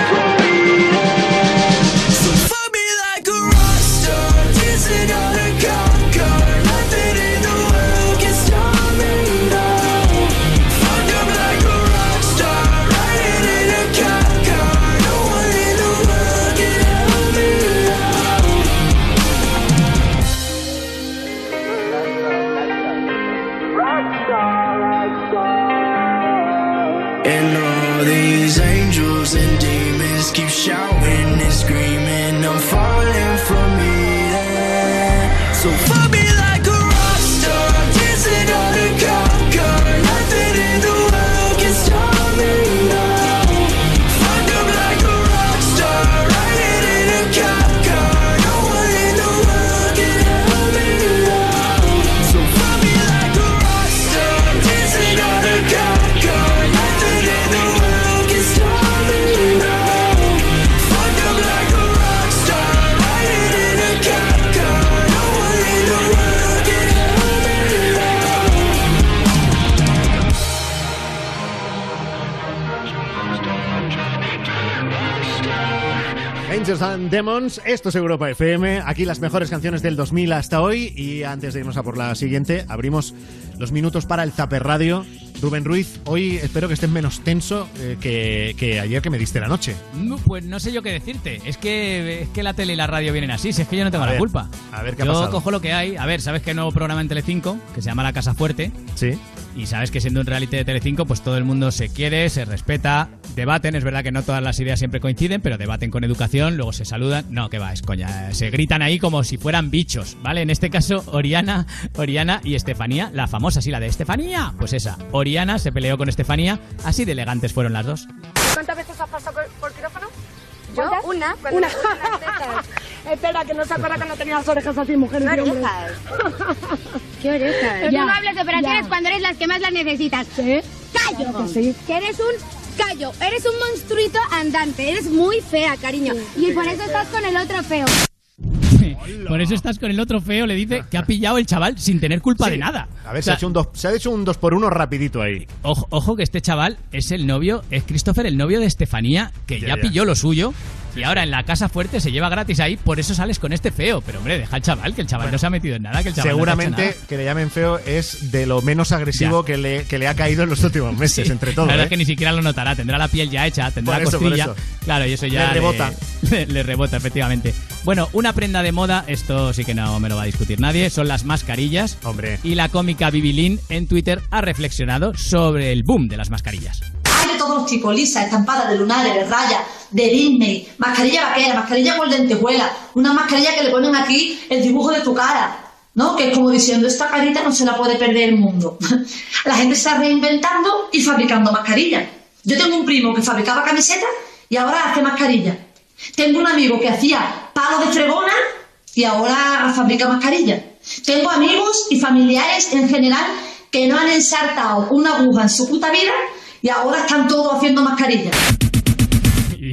Demons, esto es Europa FM, aquí las mejores canciones del 2000 hasta hoy y antes de irnos a por la siguiente, abrimos los minutos para el Zaper Radio. Rubén Ruiz, hoy espero que estés menos tenso eh, que, que ayer que me diste la noche. No, Pues no sé yo qué decirte. Es que, es que la tele y la radio vienen así. Si es que yo no tengo A la ver, culpa. a ver, ¿qué ha Yo pasado? cojo lo que hay. A ver, ¿sabes que hay nuevo programa en Telecinco? Que se llama La Casa Fuerte. Sí. Y sabes que siendo un reality de Telecinco, pues todo el mundo se quiere, se respeta, debaten. Es verdad que no todas las ideas siempre coinciden, pero debaten con educación, luego se saludan. No, que va, es coña. Se gritan ahí como si fueran bichos, ¿vale? En este caso, Oriana, Oriana y Estefanía, la famosa, sí, la de Estefanía. Pues esa. Oriana se peleó con Estefanía, así de elegantes fueron las dos. ¿Cuántas veces has pasado por, quirófano? ¿Yo? Una. Una. [LAUGHS] Espera, que no se acuerda que no tenía las orejas así, mujeres y hombres. [LAUGHS] ¿Qué orejas? Ya, Tú no hables de operaciones ya. cuando eres las que más las necesitas. ¡Callo! Claro que sí. Que eres un callo, eres un monstruito andante, eres muy fea, cariño. Y por eso estás con el otro feo. Por eso estás con el otro feo, le dice que ha pillado el chaval sin tener culpa de nada. A ver, O sea, se, ha hecho un dos, se ha hecho un 2 por 1 rapidito ahí. Ojo, ojo que este chaval es el novio, es Christopher, el novio de Estefanía, que ya. pilló lo suyo. Y ahora en la casa fuerte se lleva gratis ahí, por eso sales con este feo. Pero hombre, deja al chaval, que el chaval no se ha metido en nada, que el chaval no Seguramente que le llamen feo es de lo menos agresivo que le, que le ha caído en los últimos meses, Sí, entre todo. La verdad ¿eh? es que ni siquiera lo notará. Tendrá la piel ya hecha, tendrá Por eso, eso. Claro, y eso ya. Le rebota. [LAUGHS] Le, le rebota, efectivamente. Bueno, una prenda de moda, esto sí que no me lo va a discutir nadie, son las mascarillas. Hombre. Y la cómica Bibi Lynn en Twitter ha reflexionado sobre el boom de las mascarillas. Hay de todos los tipos, lisa, estampada, de lunares, de rayas, de Disney, mascarilla vaquera, mascarilla con lentejuela, una mascarilla que le ponen aquí el dibujo de tu cara, ¿no? Que es como diciendo, esta carita no se la puede perder el mundo. [LAUGHS] La gente está reinventando y fabricando mascarillas. Yo tengo un primo que fabricaba camisetas y ahora hace mascarillas. Tengo un amigo que hacía palos de fregona y ahora fabrica mascarillas. Tengo amigos y familiares en general que no han ensartado una aguja en su puta vida y ahora están todos haciendo mascarillas.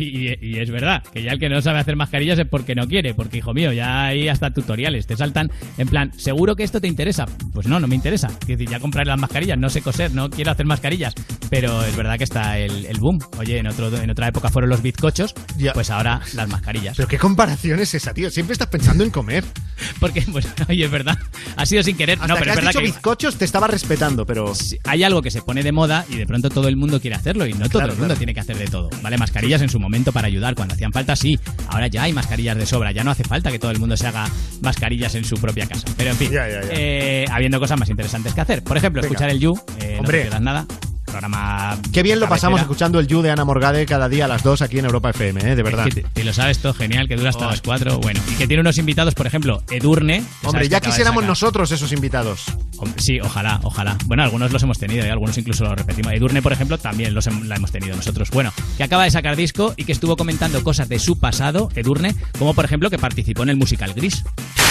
Y, es verdad, que ya el que no sabe hacer mascarillas es porque no quiere, porque hijo mío, ya hay hasta tutoriales, te saltan en plan, ¿seguro que esto te interesa? Pues no, no me interesa. Es decir, ya compraré las mascarillas, no sé coser, no quiero hacer mascarillas, pero es verdad que está el, el boom. Oye, en, otro, en otra época fueron los bizcochos, pues ahora las mascarillas. Pero qué comparación es esa, tío. Siempre estás pensando en comer. Porque, [LAUGHS] pues, oye, es verdad, ha sido sin querer. Hasta no, que pero has es verdad dicho que bizcochos te estaba respetando, pero... hay algo que se pone de moda y de pronto todo el mundo quiere hacerlo y no todo el mundo claro. tiene que hacer de todo. ¿Vale? Mascarillas en su momento para ayudar. Cuando hacían falta, sí. Ahora ya hay mascarillas de sobra. Ya no hace falta que todo el mundo se haga mascarillas en su propia casa. Pero en fin, Ya, ya, ya. eh, habiendo cosas más interesantes que hacer. Por ejemplo, Venga. escuchar el You. eh, no te nada. Programa. Qué bien lo pasamos escuchando el You de Ana Morgade cada día a las 2 aquí en Europa FM, ¿eh? de verdad. Es que te- te lo sabes todo genial, que dura hasta las 4. Bueno, y que tiene unos invitados, por ejemplo, Edurne. Hombre, ya quisiéramos nosotros esos invitados. Hombre, Sí, ojalá, ojalá. Bueno, algunos los hemos tenido y algunos incluso los repetimos. Edurne, por ejemplo, también los hem- la hemos tenido nosotros. Bueno, que acaba de sacar disco y que estuvo comentando cosas de su pasado, Edurne, como por ejemplo que participó en el musical Gris.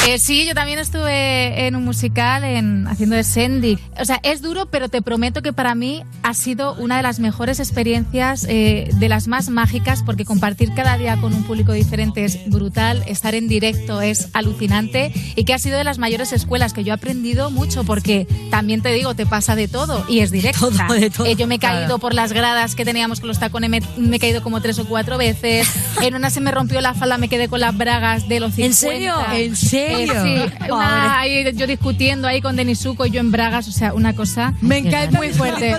Eh, sí, yo también estuve en un musical en, haciendo de Sandy. O sea, es duro, pero te prometo que para mí ha sido una de las mejores experiencias, eh, de las más mágicas, porque compartir cada día con un público diferente es brutal, estar en directo es alucinante y que ha sido de las mayores escuelas que yo he aprendido mucho, porque también te digo, te pasa de todo y es directo. Eh, yo me he caído claro. por las gradas que teníamos con los tacones, me, me he caído como tres o cuatro veces. En una se me rompió la falda, me quedé con las bragas de los 50. ¿En serio? ¿En serio? Sí, una- ahí yo discutiendo ahí con Denisuco y yo en bragas, o sea, una cosa Me encanta muy fuerte.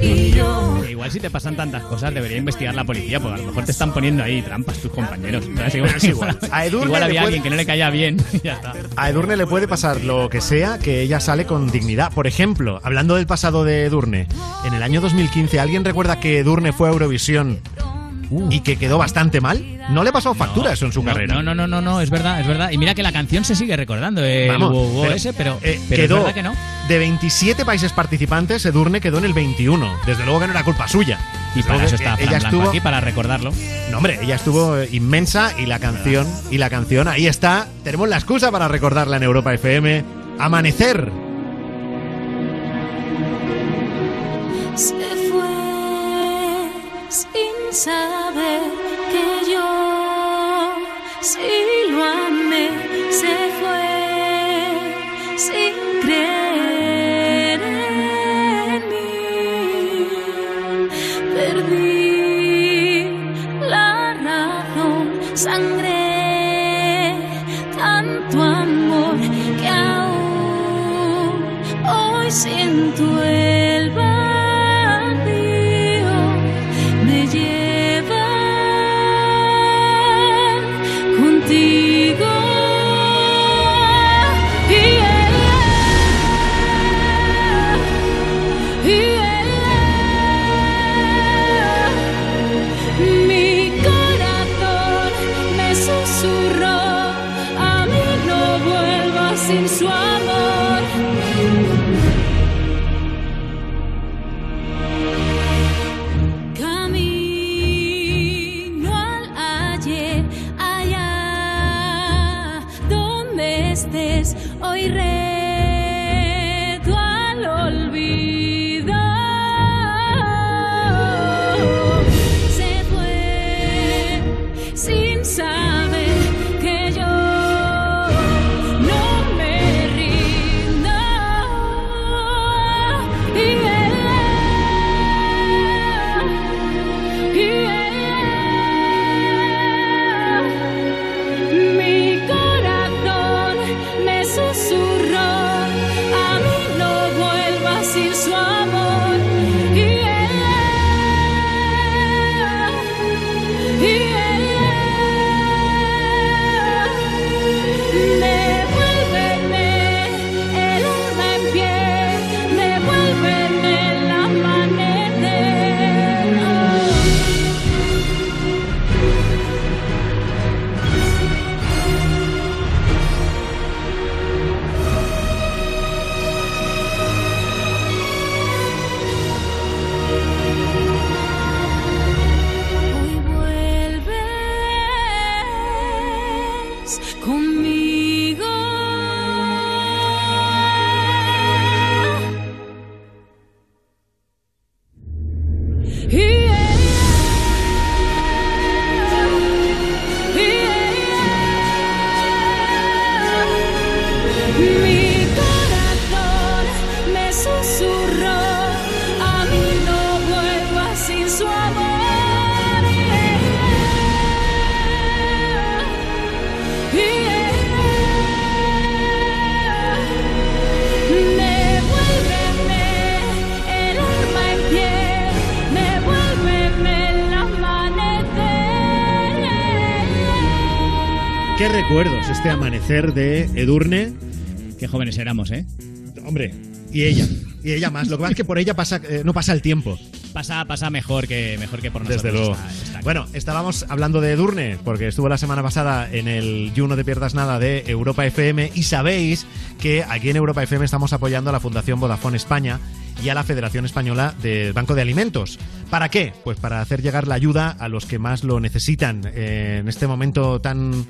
Que igual si te pasan tantas cosas debería investigar la policía, porque a lo mejor te están poniendo ahí trampas tus compañeros. Entonces, igual, es igual. [LAUGHS] A Edurne igual había puede- alguien que no le caía bien [LAUGHS] y ya está. A Edurne le puede pasar lo que sea, que ella sale con dignidad. Por ejemplo, hablando del pasado de Edurne, en el año 2015, ¿alguien recuerda que Edurne fue a Eurovisión y que quedó bastante mal? No le pasó factura eso en su Uh. No, carrera. No, no, no, no, no, es verdad, es verdad. Y mira que la canción se sigue recordando, el Vamos, wow, wow pero, ese, pero, eh, pero es quedó verdad que no. de 27 países participantes, Edurne quedó en el 21. Desde luego que no era culpa suya. Y para eso está Fran ella estuvo aquí, para recordarlo. No, hombre, ella estuvo eh, inmensa y la canción, y la canción, ahí está. Tenemos la excusa para recordarla en Europa FM. Amanecer. Sin saber que yo sí lo amé. Se fue sin creer en mí. Perdí la razón, sangre tanto amor que aún hoy siento el este amanecer de Edurne? Qué jóvenes éramos, ¿eh? Hombre, y ella. Y ella más. Lo que pasa es que por ella pasa, eh, no pasa el tiempo. Pasa, pasa mejor que mejor que por nosotros. Desde luego. está- está Bueno, estábamos hablando de Edurne, porque estuvo la semana pasada en el You No Te Pierdas Nada de Europa FM y sabéis que aquí en Europa FM estamos apoyando a la Fundación Vodafone España y a la Federación Española del Banco de Alimentos. ¿Para qué? Pues para hacer llegar la ayuda a los que más lo necesitan eh, en este momento tan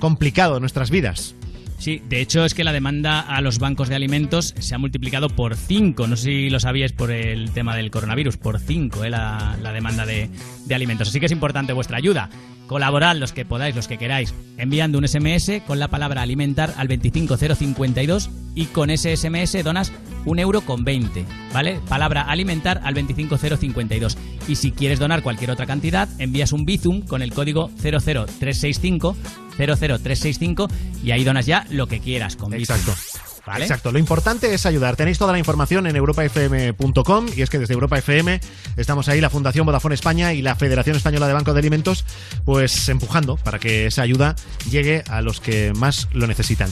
complicado nuestras vidas. Sí, de hecho es que la demanda a los bancos de alimentos se ha multiplicado por 5. No sé si lo sabíais por el tema del coronavirus, por 5 la, la demanda de, de alimentos. Así que es importante vuestra ayuda. Colaborad los que podáis, los que queráis, enviando un SMS con la palabra alimentar al 25052 y con ese SMS donas un euro con 20, ¿vale? Palabra alimentar al 25052. Y si quieres donar cualquier otra cantidad, envías un Bizum con el código 00365 00365 y ahí donas ya lo que quieras con. Exacto. ¿Vale? Exacto, lo importante es ayudar. Tenéis toda la información en europafm.com y es que desde Europa FM estamos ahí, la Fundación Vodafone España y la Federación Española de Banco de Alimentos, pues empujando para que esa ayuda llegue a los que más lo necesitan.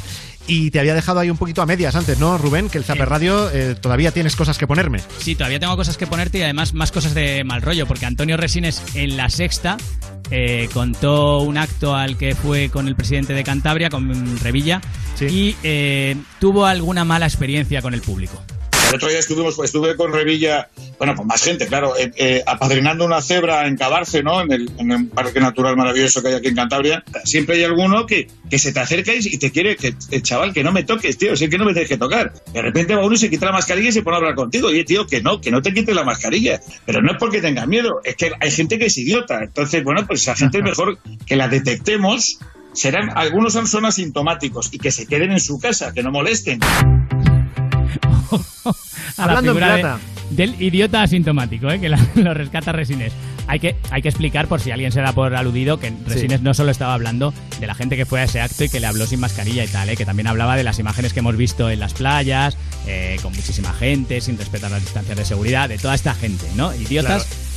Y te había dejado ahí un poquito a medias antes, ¿no, Rubén? Que el Zaper Radio eh, todavía tienes cosas que ponerme. Sí, todavía tengo cosas que ponerte y además más cosas de mal rollo, porque Antonio Resines en la sexta eh, contó un acto al que fue con el presidente de Cantabria, con Revilla, y eh, tuvo alguna mala experiencia con el público. El otro día estuvimos, estuve con Revilla, bueno, con más gente, claro, eh, eh, apadrinando una cebra en Cabarce, ¿no? En el, en el parque natural maravilloso que hay aquí en Cantabria. Siempre hay alguno que, que se te acerca y, y te quiere, que, eh, chaval, que no me toques, tío, sé que no me tienes que tocar. De repente va uno y se quita la mascarilla y se pone a hablar contigo. Oye, tío, que no, que no te quites la mascarilla. Pero no es porque tengas miedo, es que hay gente que es idiota. Entonces, bueno, pues esa gente es [LAUGHS] mejor que la detectemos. Serán, algunos son asintomáticos y que se queden en su casa, que no molesten. [LAUGHS] A la Hablando en de-. Del idiota asintomático, ¿eh? que la- [LAUGHS] lo rescata Resines. Hay que, hay que explicar, por si alguien se da por aludido, que Resines no solo estaba hablando de la gente que fue a ese acto y que le habló sin mascarilla y tal, ¿eh? que también hablaba de las imágenes que hemos visto en las playas, eh, con muchísima gente, sin respetar las distancias de seguridad, de toda esta gente, ¿no? Idiotas Claro.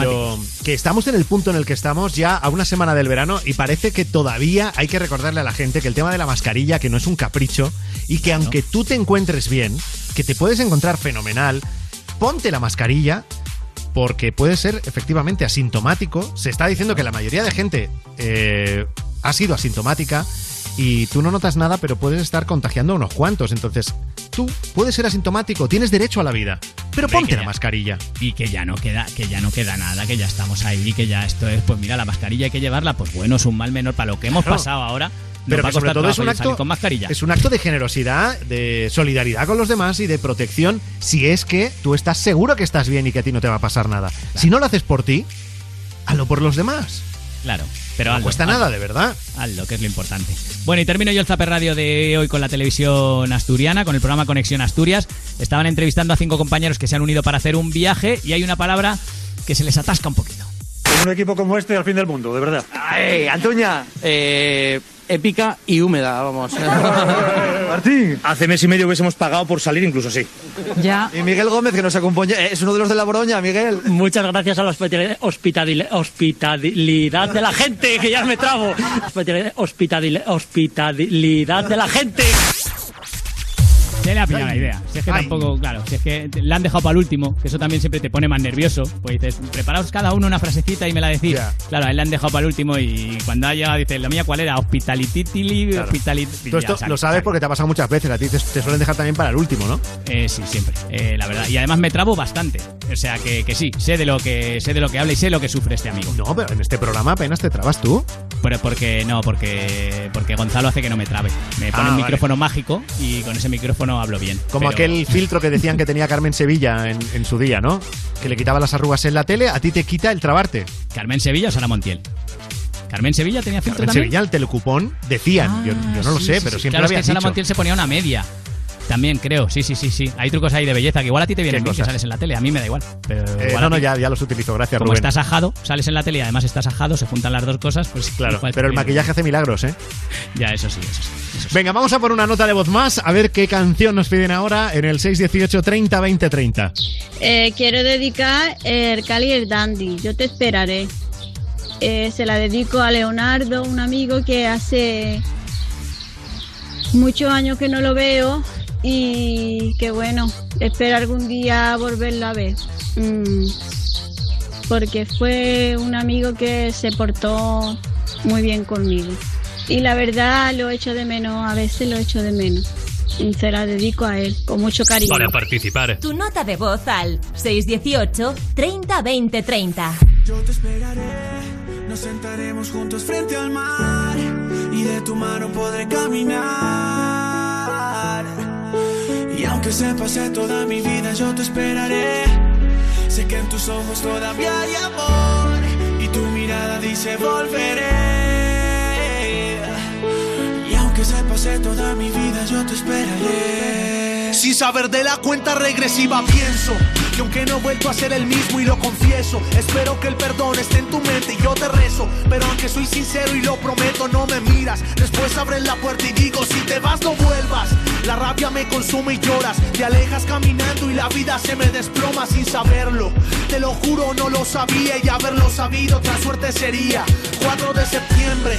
Pero, que estamos en el punto en el que estamos ya a una semana del verano y parece que todavía hay que recordarle a la gente que el tema de la mascarilla, que no es un capricho y que aunque tú te encuentres bien, que te puedes encontrar fenomenal, ponte la mascarilla porque puede ser efectivamente asintomático. Se está diciendo que la mayoría de gente eh, ha sido asintomática y tú no notas nada, pero puedes estar contagiando a unos cuantos. Entonces, tú puedes ser asintomático, tienes derecho a la vida, pero Hombre, ponte la ya- mascarilla. Y que ya no queda, que ya no queda nada, que ya estamos ahí, que ya esto es, pues mira, la mascarilla hay que llevarla, pues bueno, es un mal menor para lo que hemos Claro. pasado ahora. Pero que sobre todo es un acto con mascarilla. Es un acto de generosidad, de solidaridad con los demás y de protección si es que tú estás seguro que estás bien y que a ti no te va a pasar nada. Si no lo haces por ti, hazlo por los demás. Claro, pero no hazlo, cuesta hazlo. nada, de verdad. Hazlo, que es lo importante. Bueno, y termino yo el Zaper Radio de hoy con la televisión asturiana, con el programa Conexión Asturias. Estaban entrevistando a cinco compañeros que se han unido para hacer un viaje y hay una palabra que se les atasca un poquito. Un equipo como este al fin del mundo, de verdad. ¡Ay, Antoña! Eh, épica y húmeda, vamos. [LAUGHS] Martín. Hace mes y medio hubiésemos pagado por salir incluso así. Ya. Y Miguel Gómez, que nos acompaña, es uno de los de la Boroña, Miguel. Muchas gracias a la hospital- hospital- hospitalidad de la gente, que ya me trabo. Hospital- hospital- hospitalidad de la gente. Se le ha pillado la idea. Si es que tampoco, claro, si es que la han dejado para el último, que eso también siempre te pone más nervioso. Pues dices, preparaos cada uno una frasecita y me la decís. Claro, a él le han dejado para el último y cuando ha llegado dice, la mía cuál era, hospitalititili, Claro. hospitalit- Tú esto lo sabes porque te ha pasado muchas veces. A ti te, te suelen dejar también para el último, ¿no? Eh, sí, siempre, eh, la verdad. Y además me trabo bastante. O sea que, que sí, sé de lo que sé de lo que habla y sé lo que sufre este amigo. No, pero en este programa apenas te trabas tú. Pero porque no, porque porque Gonzalo hace que no me trabe. Me pone Ah, un vale. micrófono mágico y con ese micrófono hablo bien. Como Pero- aquel filtro que decían que tenía Carmen Sevilla en, en su día, ¿no? Que le quitaba las arrugas en la tele, a ti te quita el trabarte. Carmen Sevilla o Sara Montiel. Carmen Sevilla tenía filtro Carmen también. Sevilla, el telecupón, decían. yo, yo no lo Sí, sé, sí, pero sí. siempre claro, lo es que habían Sara dicho. Montiel se ponía una media. También creo, sí, sí, sí, sí. Hay trucos ahí de belleza que igual a ti te vienen ¿Qué bien que cosas? sales en la tele. A mí me da igual. Pero Eh, igual no, no, ya, ya los utilizo, gracias, Como Rubén. estás ajado, sales en la tele y además estás ajado, se juntan las dos cosas, pues Claro, pero el maquillaje hace milagros, ¿eh? [LAUGHS] Ya, eso sí, eso sí. Venga, vamos a por una nota de voz más, a ver qué canción nos piden ahora en el 618 30 20 30. Eh, quiero dedicar el Cali y el Dandy. Yo te esperaré. Eh, se la dedico a Leonardo, un amigo que hace muchos años que no lo veo y que bueno, espero algún día volverlo a ver. Mm, porque fue un amigo que se portó muy bien conmigo. Y la verdad lo echo de menos, a veces lo echo de menos. Y se la dedico a él, con mucho cariño. Para participar, Tu nota de voz al 618 30 20 30. Yo te esperaré, nos sentaremos juntos frente al mar y de tu mano podré caminar. Y aunque se pase toda mi vida, yo te esperaré. Sé que en tus ojos todavía hay amor y tu mirada dice volveré. Y aunque se pase toda mi vida, yo te esperaré. Sin saber de la cuenta regresiva pienso que aunque no he vuelto a ser el mismo y lo confieso, espero que el perdón esté en tu mente y yo te rezo. Pero aunque soy sincero y lo prometo, no me miras. Después abres la puerta y digo, si te vas no vuelvas. La rabia me consume y lloras, te alejas caminando y la vida se me desploma sin saberlo. Te lo juro, no lo sabía y haberlo sabido, otra suerte sería. 4 de septiembre,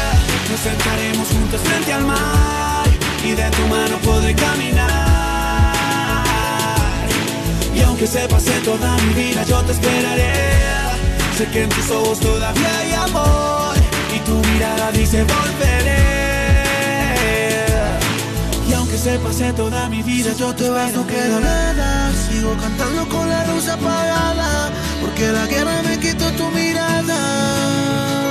nos sentaremos juntos frente al mar. Y de tu mano podré caminar. Y aunque se pase toda mi vida, yo te esperaré. Sé que en tus ojos todavía hay amor. Y tu mirada dice volveré. Y aunque se pase toda mi vida, yo te vas, no queda nada. Sigo cantando con la luz apagada. Porque la guerra me quitó tu mirada.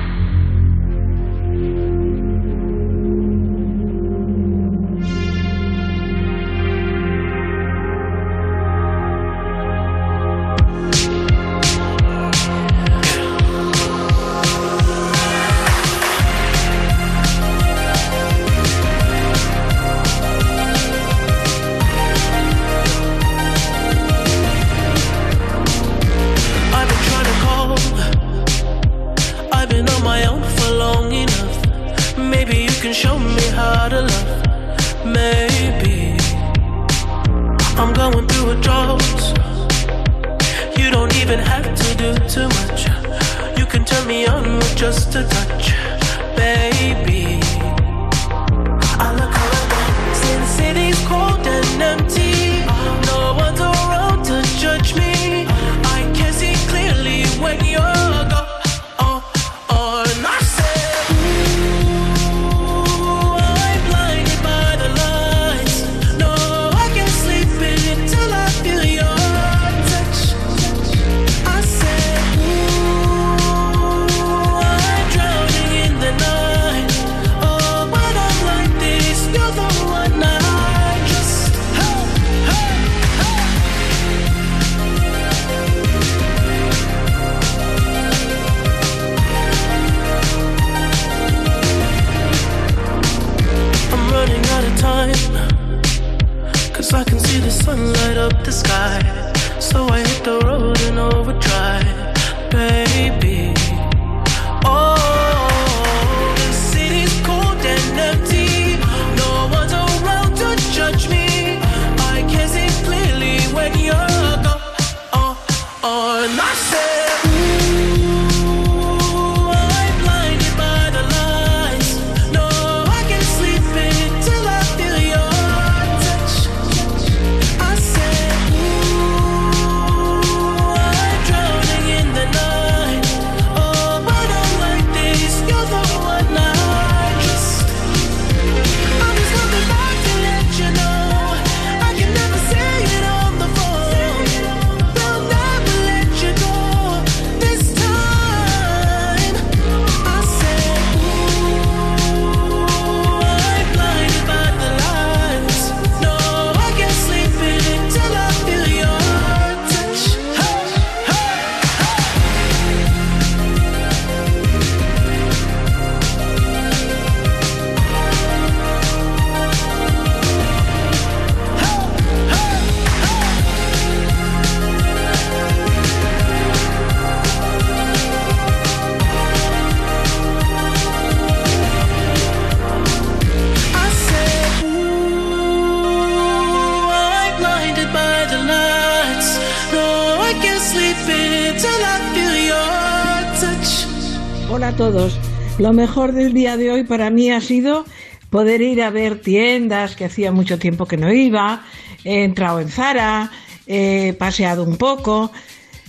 Lo mejor del día de hoy para mí ha sido poder ir a ver tiendas que hacía mucho tiempo que no iba. He entrado en Zara, he paseado un poco,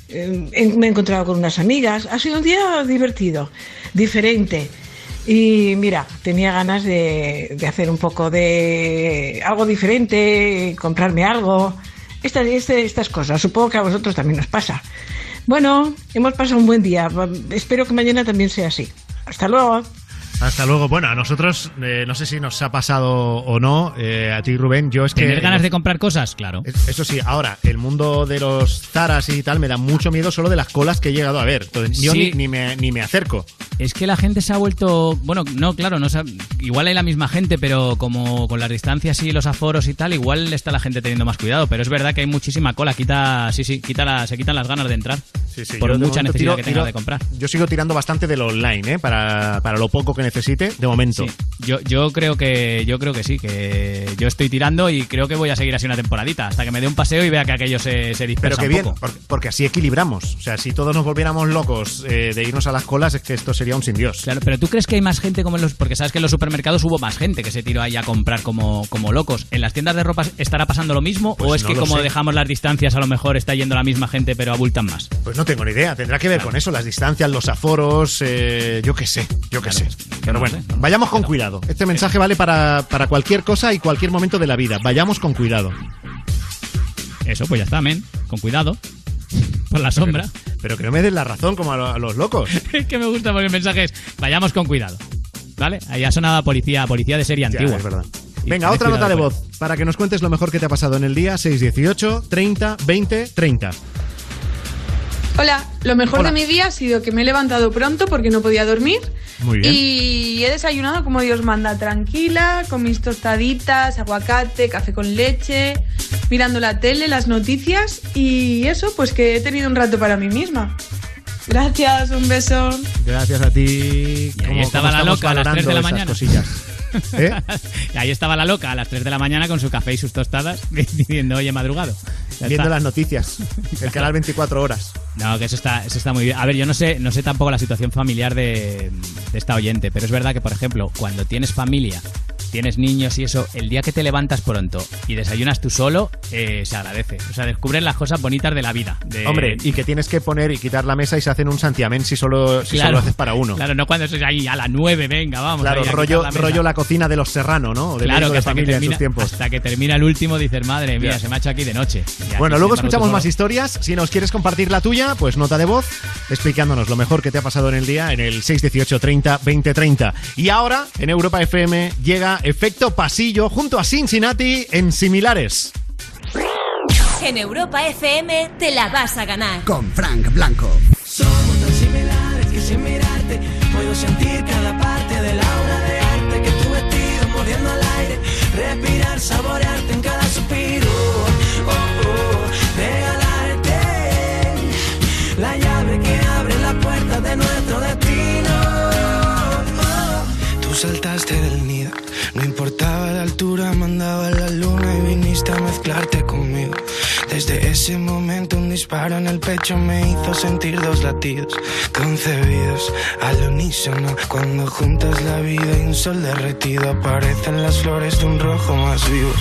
eh, me he encontrado con unas amigas. Ha sido un día divertido, diferente. Y mira, tenía ganas de, de hacer un poco de algo diferente, comprarme algo. Estas, este- estas cosas, supongo que a vosotros también os pasa. Bueno, hemos pasado un buen día. Espero que mañana también sea así. Hasta luego. Hasta luego. Bueno, a nosotros, eh, no sé si nos ha pasado o no, eh, a ti Rubén, yo es que... ¿Tener ganas de comprar cosas? Claro. Es- Eso sí, ahora, el mundo de los zaras y tal me da mucho miedo solo de las colas que he llegado a ver. Entonces, yo Sí. ni, ni me, ni me acerco. Es que la gente se ha vuelto. Bueno, no, claro, no igual hay la misma gente, pero como con las distancias y los aforos y tal, igual está la gente teniendo más cuidado. Pero es verdad que hay muchísima cola. Quita, sí, sí, quita la- se quitan las ganas de entrar. Sí, sí, por mucha necesidad tiro- que tenga tiro- de comprar. Yo sigo tirando bastante de lo online, ¿eh? Para, para lo poco que necesite, de momento. Yo, yo creo que yo creo que sí, que yo estoy tirando y creo que voy a seguir así una temporadita, hasta que me dé un paseo y vea que aquello se, se Pero dispersa que un bien, poco. porque así equilibramos. O sea, si todos nos volviéramos locos eh, de irnos a las colas, es que esto sería un sin Dios. Claro, pero ¿tú crees que hay más gente como en los...? Porque sabes que en los supermercados hubo más gente que se tiró ahí a comprar como, como locos. ¿En las tiendas de ropa estará pasando lo mismo? Pues ¿O es no que como sé. dejamos las distancias a lo mejor está yendo la misma gente pero abultan más? Pues no tengo ni idea, tendrá que ver con eso, las distancias, los aforos, eh, yo qué sé, yo qué sé. Pero bueno, vayamos con cuidado. Este mensaje vale para, para cualquier cosa y cualquier momento de la vida. Vayamos con cuidado. Eso, pues ya está, men. Con cuidado. Por la sombra. Pero que no me des la razón como a, lo- a los locos. [LAUGHS] Es que me gusta porque el mensaje es vayamos con cuidado. ¿Vale? Ahí ha sonado a policía, policía de serie Ya, antigua. es verdad. Y Venga, tened otra nota de voz para que nos cuentes lo mejor que te ha pasado en el día 618 30 20 30. Hola, lo mejor Hola. de mi día ha sido que me he levantado pronto porque no podía dormir. Muy bien. Y he desayunado como Dios manda, tranquila, con mis tostaditas, aguacate, café con leche, mirando la tele, las noticias y eso, pues que he tenido un rato para mí misma. Gracias, un beso. Gracias a ti. Y ahí estaba la loca a las 3 de la mañana. Cosillas. ¿Eh? [LAUGHS] Ahí estaba la loca a las 3 de la mañana con su café y sus tostadas [LAUGHS] diciendo, oye, madrugado. Ya Viendo está. las noticias. El canal 24 horas. No, que eso está, eso está muy bien. A ver, yo no sé, no sé tampoco la situación familiar de, de esta oyente, pero es verdad que, por ejemplo, cuando tienes familia, tienes niños y eso, el día que te levantas pronto y desayunas tú solo, eh, se agradece. O sea, descubres las cosas bonitas de la vida. de- Hombre, y que tienes que poner y quitar la mesa y se hacen un santiamén si solo, si Claro. solo haces para uno. Claro, no cuando es ahí a las 9, venga, vamos. Claro, rollo, la rollo la cocina de los Serrano, ¿no? O de Claro, que de hasta que, familia en sus tiempos. hasta que termina el último dices, madre mía, se me ha hecho aquí de noche. Bueno, luego escuchamos más historias. Si nos quieres compartir la tuya, pues nota de voz explicándonos lo mejor que te ha pasado en el día en el 618 30 20 30. Y ahora, en Europa FM, llega Efecto Pasillo junto a Cincinnati en Similares. En Europa FM te la vas a ganar. Con Frank Blanco. Somos tan similares que sin mirarte puedo sentir cada parte de la obra de arte que tu vestido mordiendo al aire, respirar, saborearte en cada suspiro. Oh, oh, regalarte la llave que abre la puerta de nuestro destino. Oh. Tú saltaste del nido, no importaba la altura, mandaba la luna y viniste a mezclarte conmigo. Desde ese momento un disparo en el pecho me hizo sentir dos latidos concebidos al unísono. Cuando juntas la vida y un sol derretido aparecen las flores de un rojo más vivo.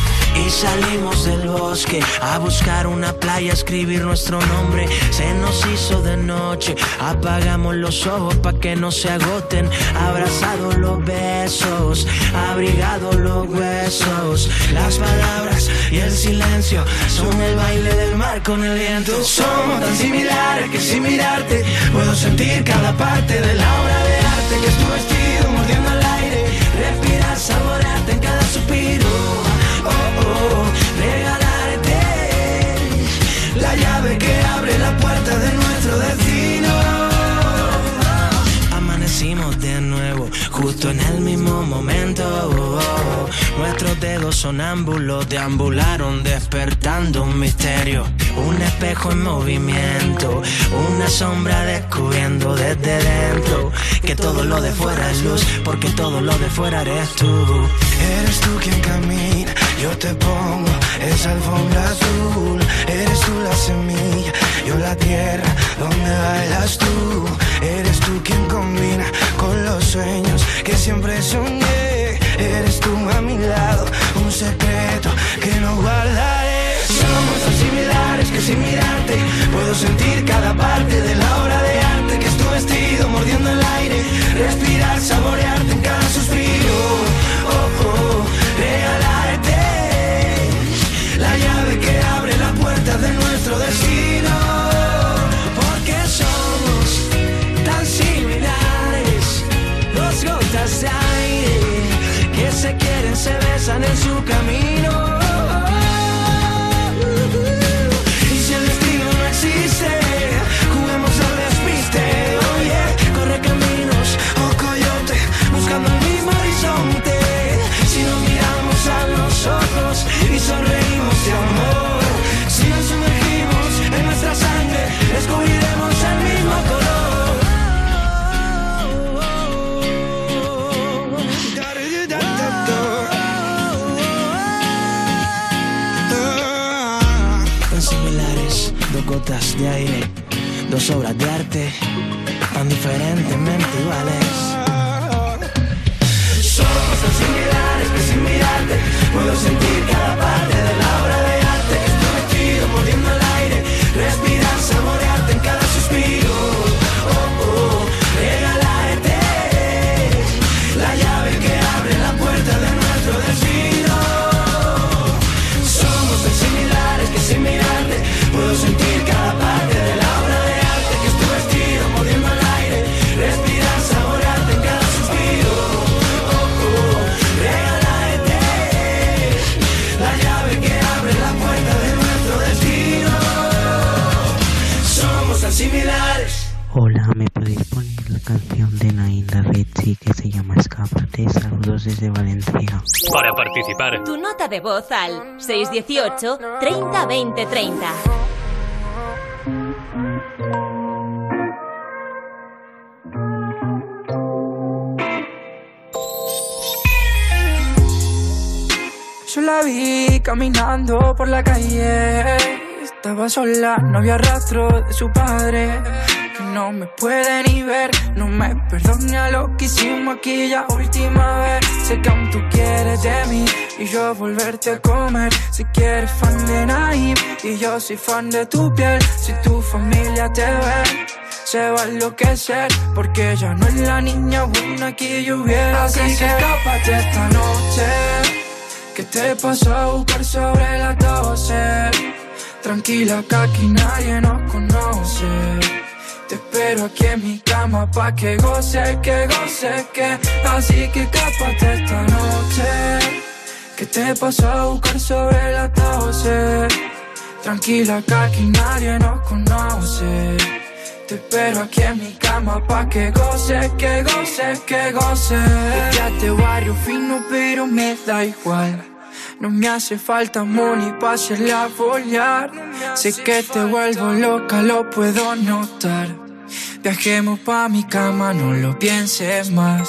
Y salimos del bosque a buscar una playa, escribir nuestro nombre. Se nos hizo de noche, apagamos los ojos pa' que no se agoten. Abrazados los besos, abrigados los huesos. Las palabras y el silencio son el baile del mar con el viento. Somos tan similares que sin mirarte puedo sentir cada parte de la obra de arte que es tu vestido mordiendo al aire. Respirar, saborearte en cada suspiro. Oh, oh, regalarte la llave que abre la puerta de nuestro destino. Justo en el mismo momento. Nuestros dedos sonámbulos deambularon despertando un misterio. Un espejo en movimiento, una sombra descubriendo desde dentro que todo lo de fuera es luz, porque todo lo de fuera eres tú. Eres tú quien camina, yo te pongo esa alfombra azul. Eres tú la semilla, yo la tierra donde bailas tú. Eres tú quien combina con los sueños que siempre soñé. Eres tú a mi lado, un secreto que no guardaré. Somos tan similares que sin mirarte puedo sentir cada parte de la obra de arte que es tu vestido mordiendo el aire. Respirar, saborearte en su camino. De aire, dos obras de arte, tan diferentemente iguales. Somos tan similares que sin mirarte puedo sentir cada parte de la obra de arte que estoy vestido mordiendo el aire, respirar, Saludos desde Valencia. Para participar, Tu nota de voz al 618 30 20 30. Yo la vi caminando por la calle. Estaba sola, no había rastro de su padre. Que no me puede ni ver, no me perdona lo que hicimos aquella última vez. Sé que aún tú quieres de mí y yo volverte a comer. Si quieres fan de Naim y yo soy fan de tu piel. Si tu familia te ve se va a enloquecer porque ya no es la niña buena que yo hubiera Así que escápate esta noche que te paso a buscar sobre las 12 Tranquila que aquí nadie nos conoce Te espero aquí en mi cama pa' que goce, que goce, que Así que escápate esta noche Que te paso a buscar sobre las 12 Tranquila que aquí nadie nos conoce te espero aquí en mi cama pa' que goce, que goce, que goce. Ya te barrio fino, pero me da igual. No me hace falta money pa' hacerla volar. Sé que te vuelvo loca, lo puedo notar. Viajemos pa' mi cama, no lo pienses más.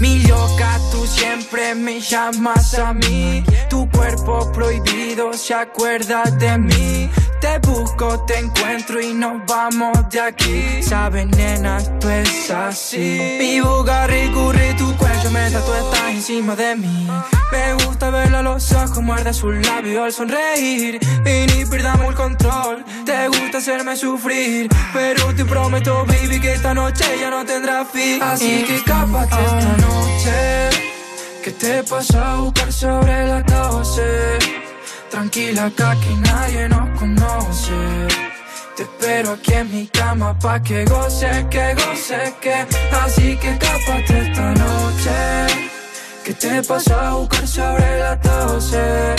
Mi loca, tú siempre me llamas a mí. Tu cuerpo prohibido se acuerda de mí. Te busco, te encuentro y nos vamos de aquí. Sabes, nena, esto es así. Mi Bugatti curry tu cuello mientras tú estás encima de mí. Me gusta verla a los ojos, muerde su labio al sonreír. Y ni perdamos el control. Te gusta hacerme sufrir. Pero te prometo, baby, que esta noche ya no tendrá fin. Así que escápate esta noche. Que te paso a buscar sobre las 12. Tranquila que aquí nadie nos conoce. Te espero aquí en mi cama pa' que goce, que goce, que Así que escápate esta noche. Que te paso a buscar sobre las 12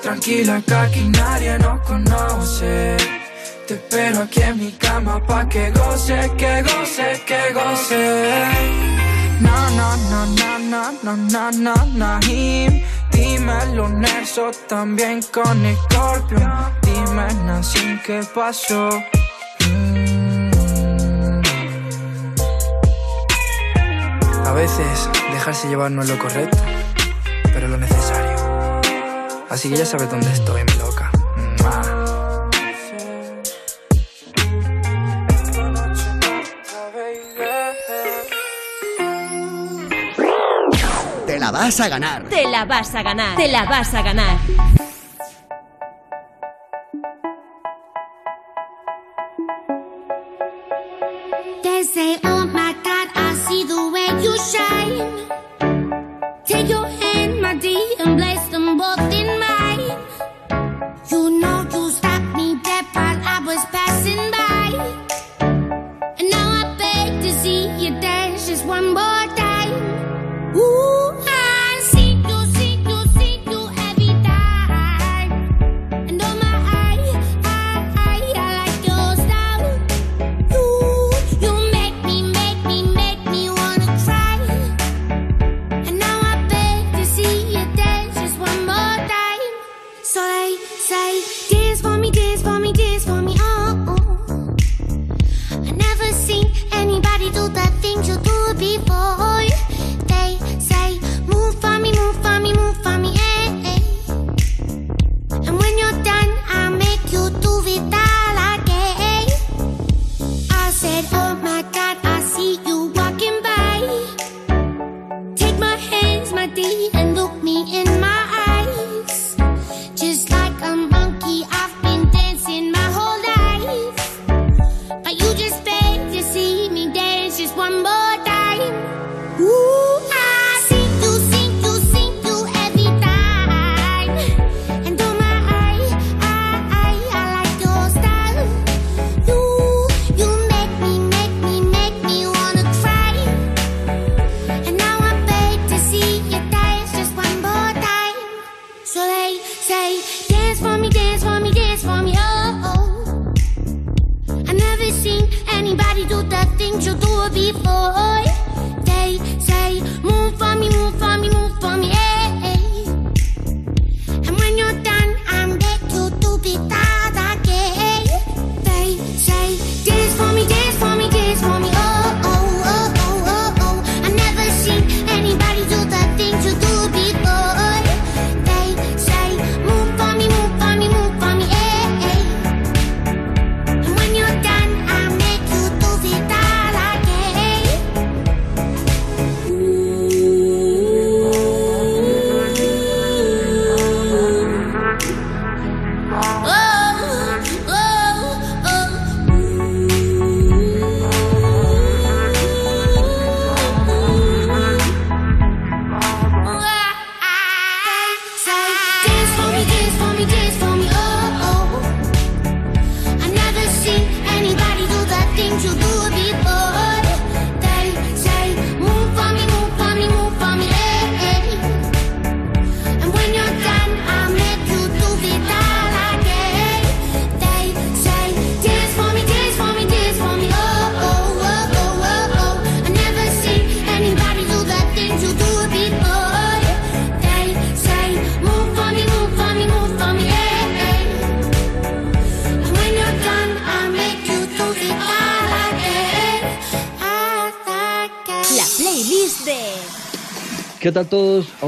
Tranquila que aquí nadie nos conoce. Te espero aquí en mi cama pa' que goce, que goce, que goce Na na na na na na na na Nahim Dímelo Nerso también con Scorpio Dime Nancy qué pasó. A veces dejarse llevar no es lo correcto, pero lo necesario. Así que ya sabes dónde estoy, me lo vas a ganar. Te la vas a ganar. Te la vas a ganar.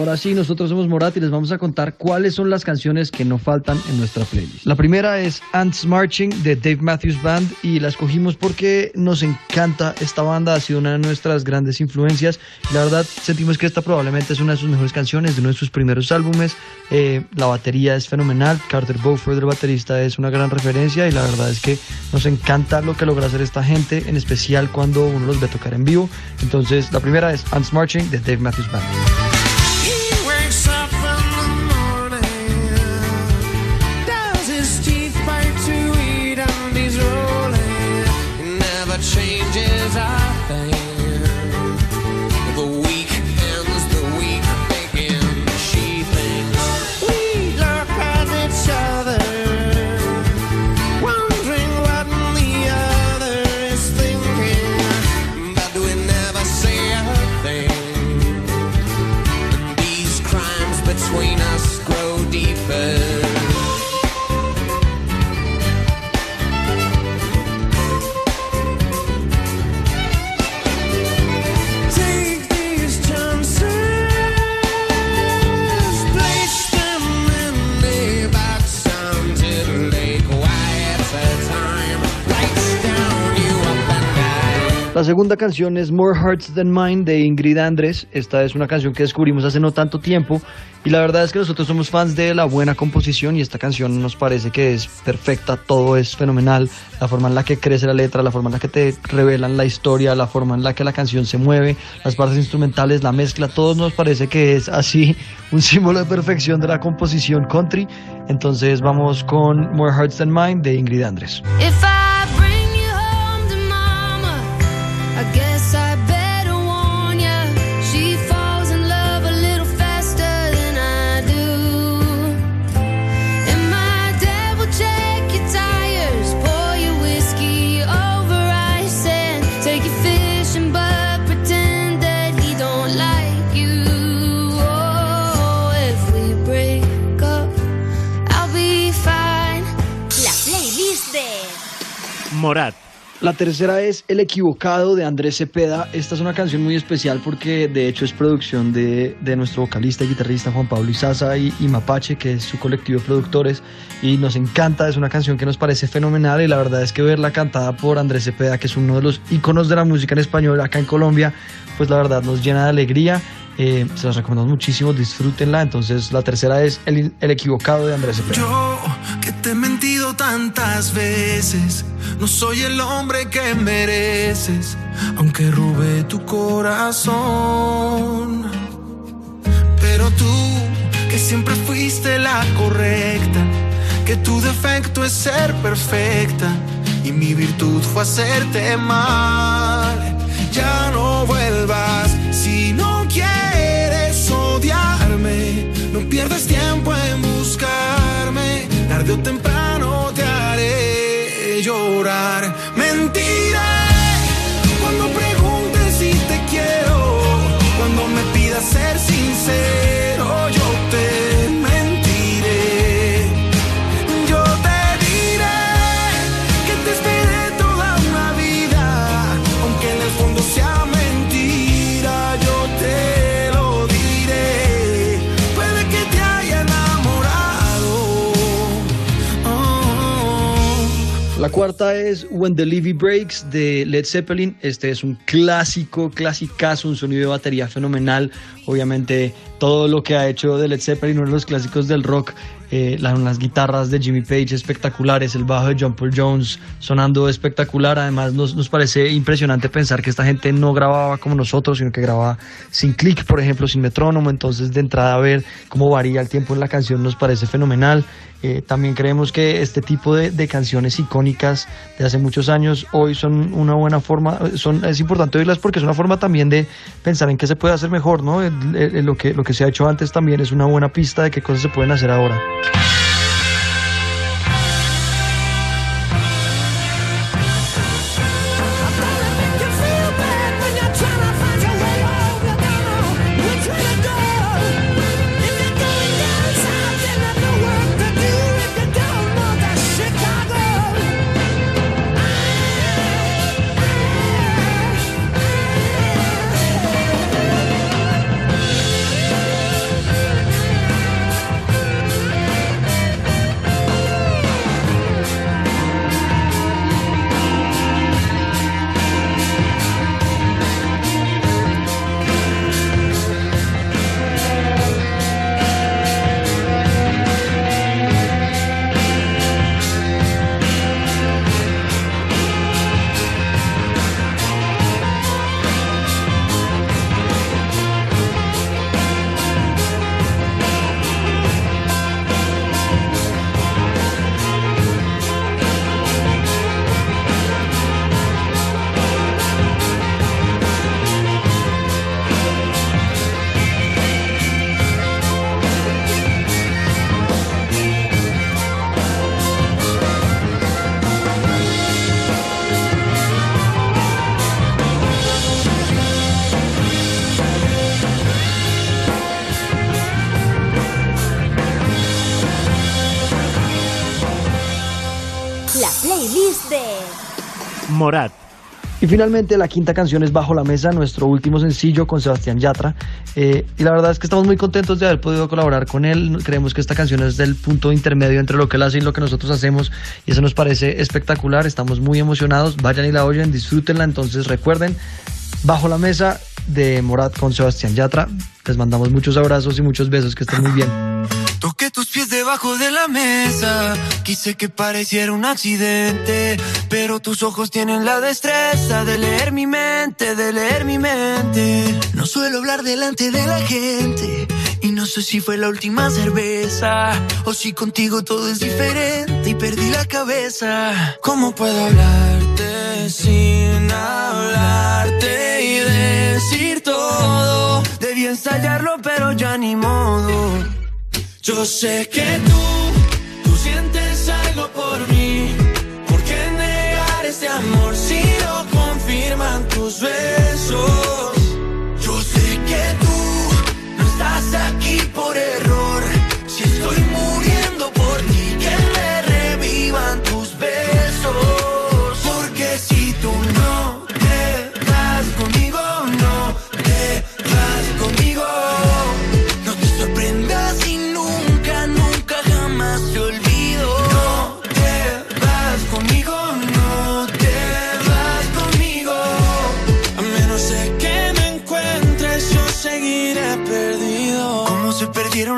Ahora sí, nosotros somos Morat y les vamos a contar cuáles son las canciones que no faltan en nuestra playlist. La primera es Ants Marching de Dave Matthews Band y la escogimos porque nos encanta esta banda, ha sido una de nuestras grandes influencias. La verdad, sentimos que esta probablemente es una de sus mejores canciones, de uno de sus primeros álbumes. Eh, la batería es fenomenal, Carter Beauford, el baterista, es una gran referencia y la verdad es que nos encanta lo que logra hacer esta gente, en especial cuando uno los ve tocar en vivo. Entonces, la primera es Ants Marching de Dave Matthews Band. La segunda canción es More Hearts Than Mine de Ingrid Andrés. Esta es una canción que descubrimos hace no tanto tiempo y la verdad es que nosotros somos fans de la buena composición y esta canción nos parece que es perfecta, todo es fenomenal, la forma en la que crece la letra, la forma en la que te revelan la historia, la forma en la que la canción se mueve, las partes instrumentales, la mezcla, todo nos parece que es así [LAUGHS] un símbolo de perfección de la composición country. Entonces vamos con More Hearts Than Mine de Ingrid Andrés. If Morat. La tercera es El equivocado de Andrés Cepeda. Esta es una canción muy especial porque de hecho es producción de, de nuestro vocalista y guitarrista Juan Pablo Izaza y, y Mapache, que es su colectivo de productores. Y nos encanta, es una canción que nos parece fenomenal y la verdad es que verla cantada por Andrés Cepeda, que es uno de los íconos de la música en español acá en Colombia, pues la verdad nos llena de alegría. Eh, se las recomendamos muchísimo, disfrútenla. Entonces la tercera es El, el equivocado de Andrés Cepeda. Yo que te he mentido tantas veces, no soy el hombre que mereces, aunque robé tu corazón. Pero tú, que siempre fuiste la correcta, que tu defecto es ser perfecta y mi virtud fue hacerte mal. Ya no vuelvas si no quieres odiarme, no pierdas tiempo en buscarme, tarde o temprano te haré llorar. La cuarta es When the Levy Breaks de Led Zeppelin. Este es un clásico, clasicazo, un sonido de batería fenomenal. Obviamente, todo lo que ha hecho de Led Zeppelin, uno de los clásicos del rock. Eh, la- las guitarras de Jimmy Page espectaculares, el bajo de John Paul Jones sonando espectacular. Además, nos, nos parece impresionante pensar que esta gente no grababa como nosotros, sino que grababa sin clic, por ejemplo, sin metrónomo. Entonces, de entrada, ver cómo varía el tiempo en la canción nos parece fenomenal. Eh, también creemos que este tipo de, canciones icónicas de hace muchos años hoy son una buena forma, son, es importante oírlas porque es una forma también de pensar en qué se puede hacer mejor, ¿no? El- lo, que, lo que se ha hecho antes también es una buena pista de qué cosas se pueden hacer ahora. Thank you. Finalmente la quinta canción es Bajo la Mesa, nuestro último sencillo con Sebastián Yatra. Eh, y la verdad es que estamos muy contentos de haber podido colaborar con él. Creemos que esta canción es del punto intermedio entre lo que él hace y lo que nosotros hacemos. Y eso nos parece espectacular. Estamos muy emocionados. Vayan y la oyen, disfrútenla. Entonces recuerden, Bajo la Mesa de Morat con Sebastián Yatra. Les mandamos muchos abrazos y muchos besos. Que estén muy bien. Toqué tus pies debajo de la mesa. Quise que pareciera un accidente. Pero tus ojos tienen la destreza de leer mi mente, de leer mi mente. No suelo hablar delante de la gente. Y no sé si fue la última cerveza. O si contigo todo es diferente y perdí la cabeza. ¿Cómo puedo hablarte sin hablarte y decir todo? Debí ensayarlo, pero ya ni modo. Yo sé que tú, tú sientes algo por mí. ¿Por qué negar este amor si lo confirman tus besos?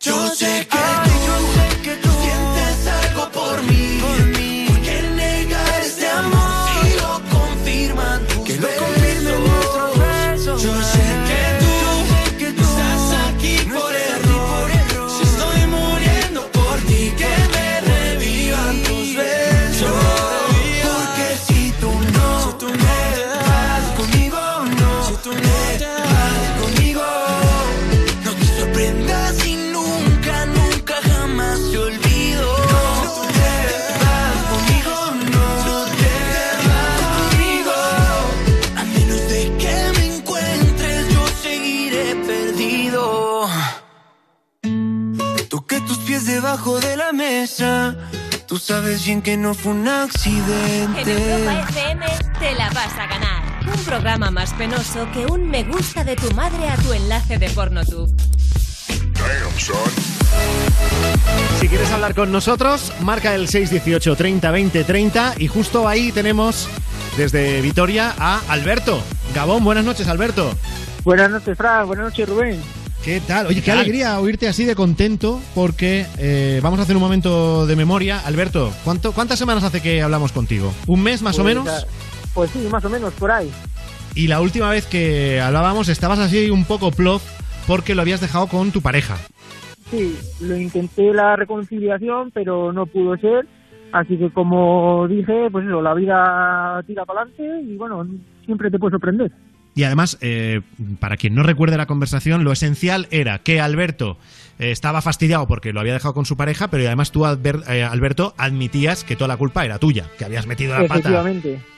Yo, sé que tú, yo sé que tú sientes algo por mí. Pies debajo de la mesa. Tú sabes bien que no fue un En accidente. Europa FM te la vas a ganar. Un programa más penoso que un me gusta de tu madre a tu enlace de PornoTube. Si quieres hablar con nosotros, marca el 618 30 20 30 y justo ahí tenemos desde Vitoria a Alberto. Gabón, buenas noches, Alberto. Buenas noches, Fran. Buenas noches, Rubén. ¿Qué tal? Oye, qué tal? alegría oírte así de contento porque eh, vamos a hacer un momento de memoria. Alberto, ¿cuánto, ¿cuántas semanas hace que hablamos contigo? ¿Un mes más o Pues, menos? ah, Pues sí, más o menos, por ahí. Y la última vez que hablábamos estabas así un poco plof porque lo habías dejado con tu pareja. Sí, lo intenté la reconciliación, pero no pudo ser. Así que como dije, pues eso, la vida tira para adelante y bueno, siempre te puede sorprender. Y además, eh, para quien no recuerde la conversación, lo esencial era que Alberto eh, estaba fastidiado porque lo había dejado con su pareja, pero además tú, Alber- eh, Alberto, admitías que toda la culpa era tuya, que habías metido la pata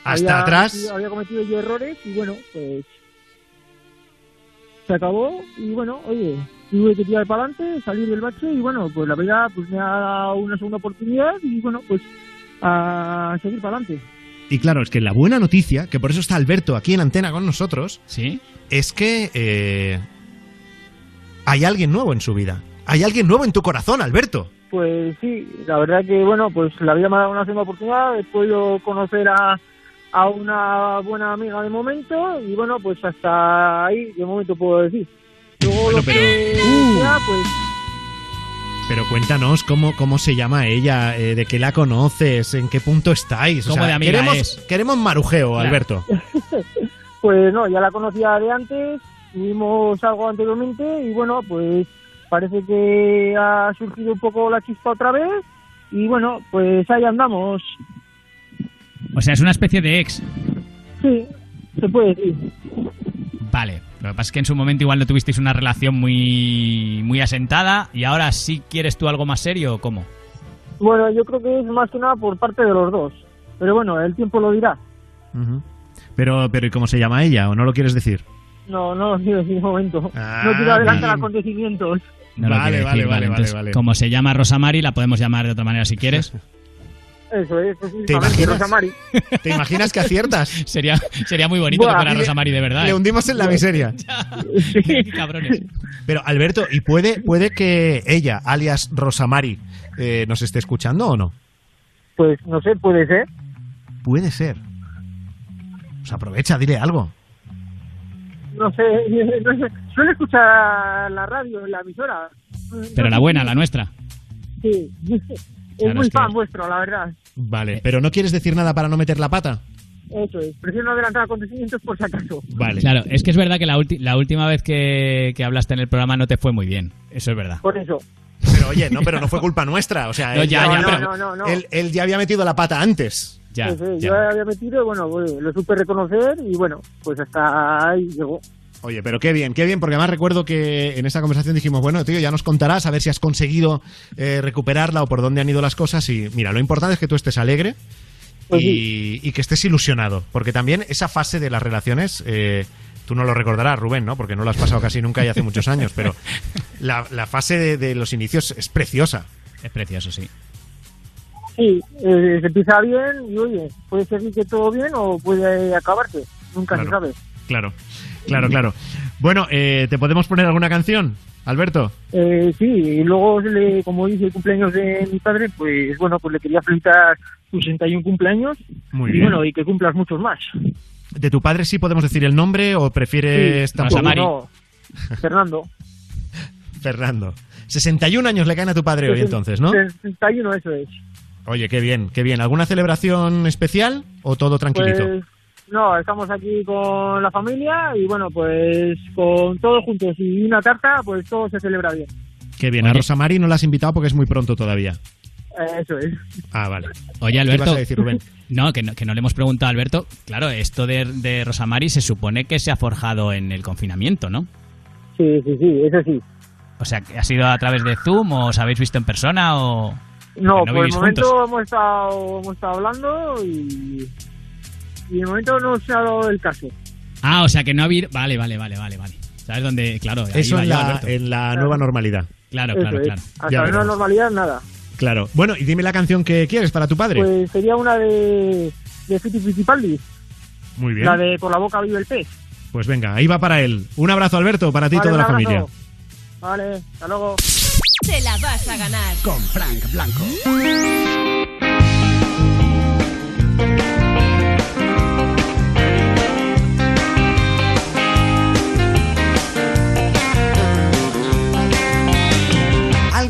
hasta Había atrás. cometido- había cometido yo errores y bueno, pues se acabó y bueno, oye, tuve que tirar para adelante, salir del bache y bueno, pues la vida pues me ha dado una segunda oportunidad y bueno, pues a seguir para adelante. Y claro, es que la buena noticia, que por eso está Alberto aquí en antena con nosotros, ¿Sí? es que eh, hay alguien nuevo en su vida. Hay alguien nuevo en tu corazón, Alberto. Pues sí, la verdad que bueno, pues la vida me ha dado una segunda oportunidad, he podido conocer a, a una buena amiga de momento y bueno, pues hasta ahí de momento puedo decir. Luego lo pero- que Uh. sea, pues Pero cuéntanos cómo, cómo se llama ella, eh, de qué la conoces, en qué punto estáis. O ¿Cómo sea, de amiga queremos, es? queremos marujeo, Claro. Alberto. [LAUGHS] Pues no, ya la conocía de antes, tuvimos algo anteriormente y bueno, pues parece que ha surgido un poco la chispa otra vez y bueno, pues ahí andamos. O sea, es una especie de ex. Sí, se puede decir. Vale. Lo que pasa es que en su momento igual no tuvisteis una relación muy, muy asentada y ahora sí quieres tú algo más serio o cómo? Bueno, yo creo que es más que nada por parte de los dos. Pero bueno, el tiempo lo dirá. Ujú. Pero, pero ¿y cómo se llama ella? ¿O no lo quieres decir? No, no lo quiero decir de momento. Ah, no quiero adelantar bien. acontecimientos. No lo Vale, vale, decir, vale, vale, vale. Como se llama Rosamari, la podemos llamar de otra manera si quieres. [LAUGHS] Eso es, ¿Te específicamente imaginas? Rosamari. [LAUGHS] ¿Te imaginas que aciertas? [LAUGHS] sería, sería muy bonito Buah, que fuera Rosamari de verdad. Le ¿eh? hundimos en la miseria. [LAUGHS] Qué cabrones. Pero Alberto, ¿y puede, puede que ella, alias Rosamari, eh, nos esté escuchando o no? Pues no sé, puede ser. Puede ser. Pues aprovecha, dile algo. No sé, no sé. Suele escuchar la radio, la emisora. Pero la buena, la nuestra. Sí. Es Claro, muy es fan vuestro, la verdad. Vale, pero ¿no quieres decir nada para no meter la pata? Eso es. Prefiero no adelantar acontecimientos por si acaso. Vale. Claro, es que es verdad que la, ulti- la última vez que, que hablaste en el programa no te fue muy bien. Eso es verdad. Por eso. Pero oye, no, pero no fue culpa nuestra. O sea, No, él, ya, ya, no, pero- no, no, no. él- él ya había metido la pata antes. Ya, ya. Yo había metido y bueno, pues, lo supe reconocer y bueno, pues hasta ahí llegó. Oye, pero qué bien, qué bien, porque además recuerdo que en esa conversación dijimos, bueno, tío, ya nos contarás a ver si has conseguido eh, recuperarla o por dónde han ido las cosas. Y mira, lo importante es que tú estés alegre Pues y, y que estés ilusionado, porque también esa fase de las relaciones, eh, tú no lo recordarás, Rubén, ¿no? Porque no lo has pasado casi nunca y hace muchos años, pero la, la fase de, de los inicios es preciosa. Es precioso, sí. Sí, eh, se empieza bien y oye, puede ser que todo bien o puede acabarse. Nunca se sabe. Claro, claro, claro. Bueno, eh, ¿te podemos poner alguna canción, Alberto? Eh, sí, y luego, le- como dice el cumpleaños de mi padre, pues bueno, pues le quería felicitar sus 61 cumpleaños. Muy y bien. bueno, y que cumplas muchos más. ¿De tu padre sí podemos decir el nombre o prefieres Sí, tampoco? no, Fernando. [LAUGHS] Fernando. 61 años le caen a tu padre hoy entonces, ¿no? 61, eso es. Oye, qué bien, qué bien. ¿Alguna celebración especial o todo tranquilito? Pues no, estamos aquí con la familia y bueno, pues con todos juntos y una tarta, pues todo se celebra bien. Qué bien. A Rosamari no la has invitado porque es muy pronto todavía. Eso es. Ah, vale. Oye, ¿Qué Alberto. ibas a decir, Rubén? [LAUGHS] No que, no, que no le hemos preguntado a Alberto. Claro, esto de, de Rosamari se supone que se ha forjado en el confinamiento, ¿no? Sí, sí, sí, eso sí. O sea, ¿ha sido a través de Zoom o os habéis visto en persona o...? No, Porque por el momento hemos estado, hemos estado hablando y, y de momento no se ha dado el caso. Ah, o sea que no ha habido... Vale, vale, vale, vale, vale. ¿Sabes dónde? Claro, ahí Eso iba en yo, la, Alberto. en la nueva normalidad. Claro, Eso claro, es. claro. Hasta Ya la veremos. normalidad, nada. Claro. Bueno, y dime la canción que quieres para tu padre. Pues sería una de, de Fiti Fittipaldi, Muy bien. la de Por la boca vive el pez. Pues venga, ahí va para él. Un abrazo, Alberto, para ti y Vale, toda un la abrazo. familia. Vale, hasta luego. Te la vas a ganar. Con Frank Blanco.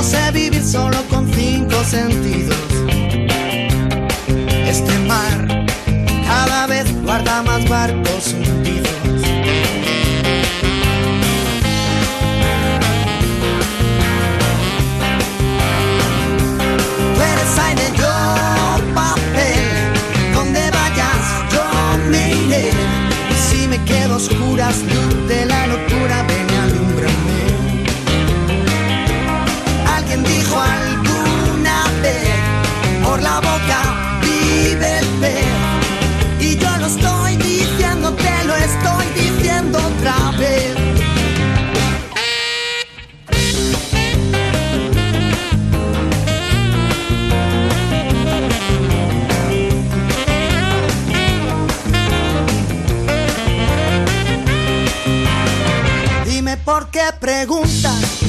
No sé vivir solo con cinco sentidos. Este mar cada vez guarda más barcos fiesta.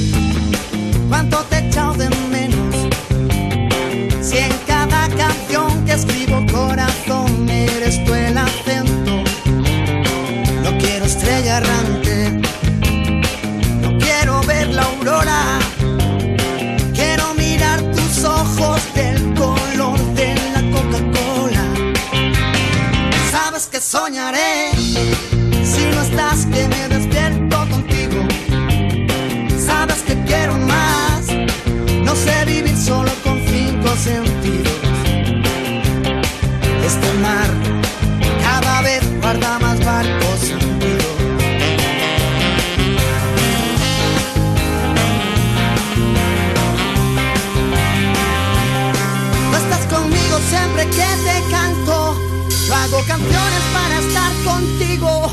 Canciones para estar contigo.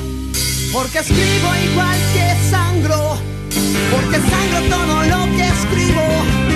Porque escribo igual que sangro. Porque sangro todo lo que escribo.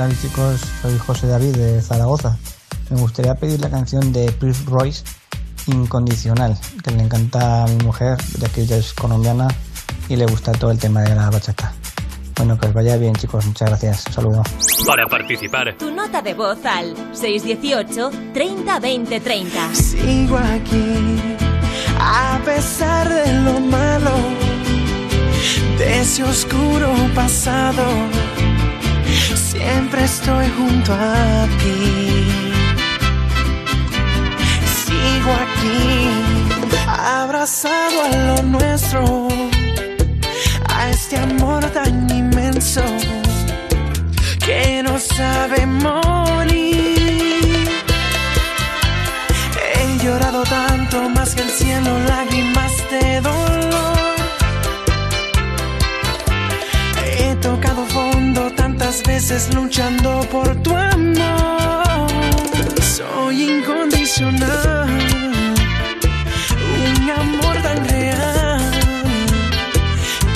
Tal chicos? Soy José David de Zaragoza. Me gustaría pedir la canción de Prince Royce, Incondicional, que le encanta a mi mujer, ya que ella es colombiana y le gusta todo el tema de la bachata. Bueno, que os vaya bien chicos, muchas gracias. Un saludo. Para participar, Tu nota de voz al 618 30 20 30. Sigo aquí, a pesar de lo malo, de ese oscuro pasado. Siempre estoy junto a ti. Sigo aquí, abrazado a lo nuestro, a este amor tan inmenso que no sabe morir. He llorado tanto más que el cielo, lágrimas luchando por tu amor. Soy incondicional, un amor tan real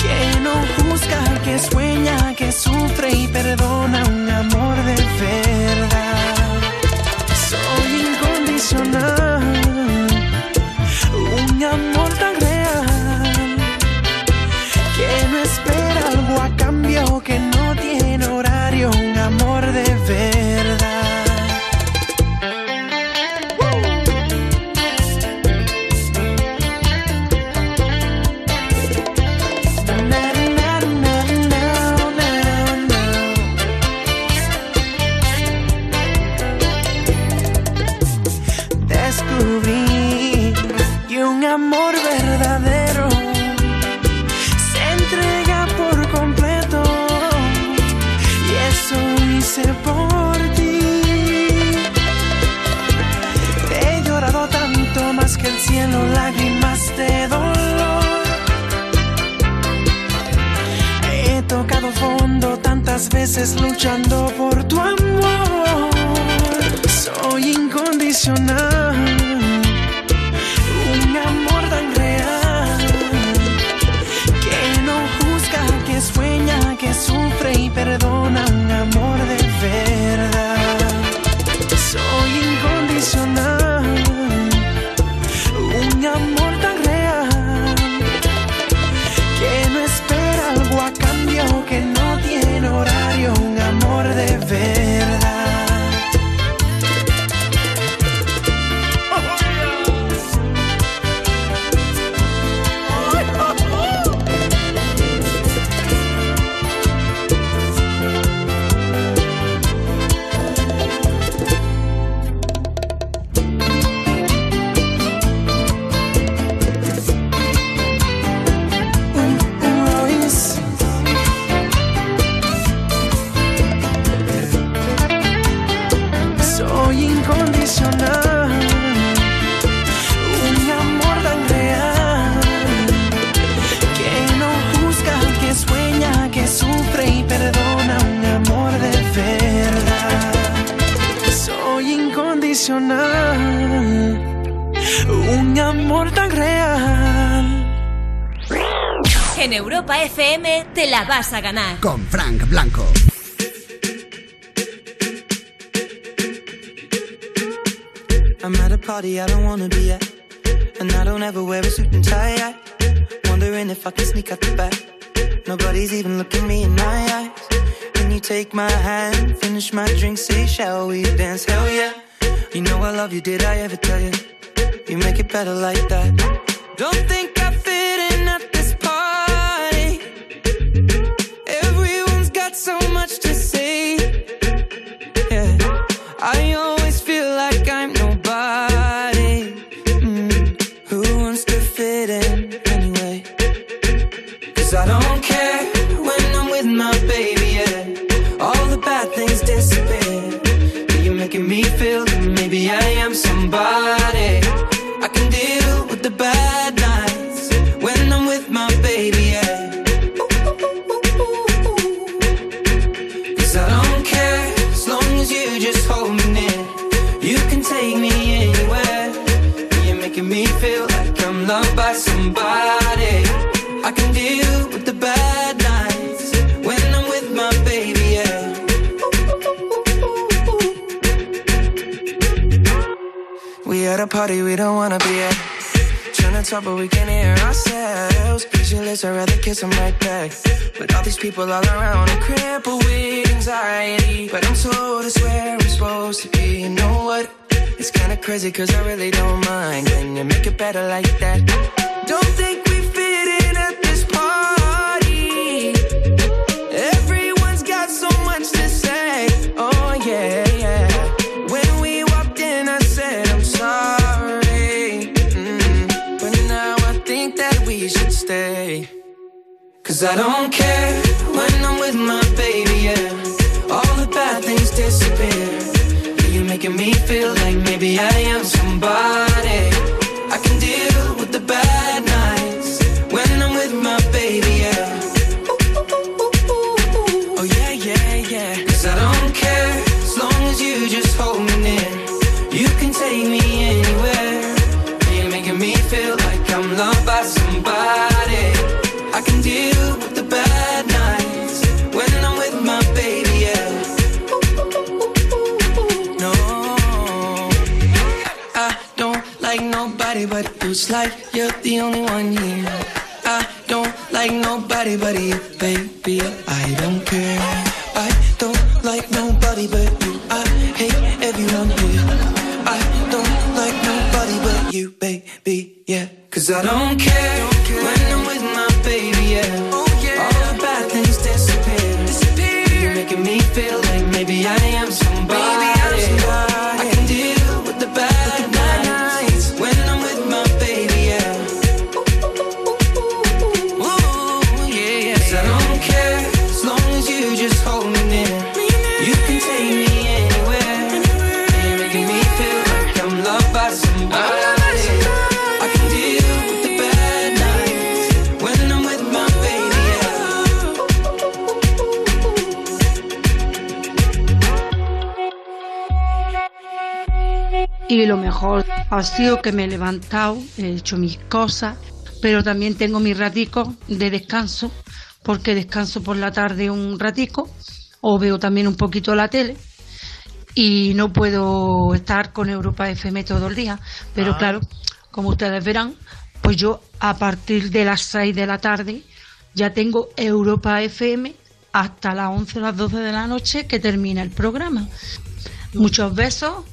que no juzga, que sueña, que sufre y perdona, un amor de verdad. Soy incondicional, a ganar. Con Frank Blanco. be, yeah. Cause I don't care, when I'm with my baby, yeah. mejor sido que me he levantado, he hecho mis cosas, pero también tengo mis raticos de descanso, porque descanso por la tarde un ratico o veo también un poquito la tele y no puedo estar con Europa FM todo el día. Pero ah. claro, como ustedes verán, pues yo a partir de las 6 de la tarde ya tengo Europa FM hasta las 11 o las 12 de la noche que termina el programa. Muchos besos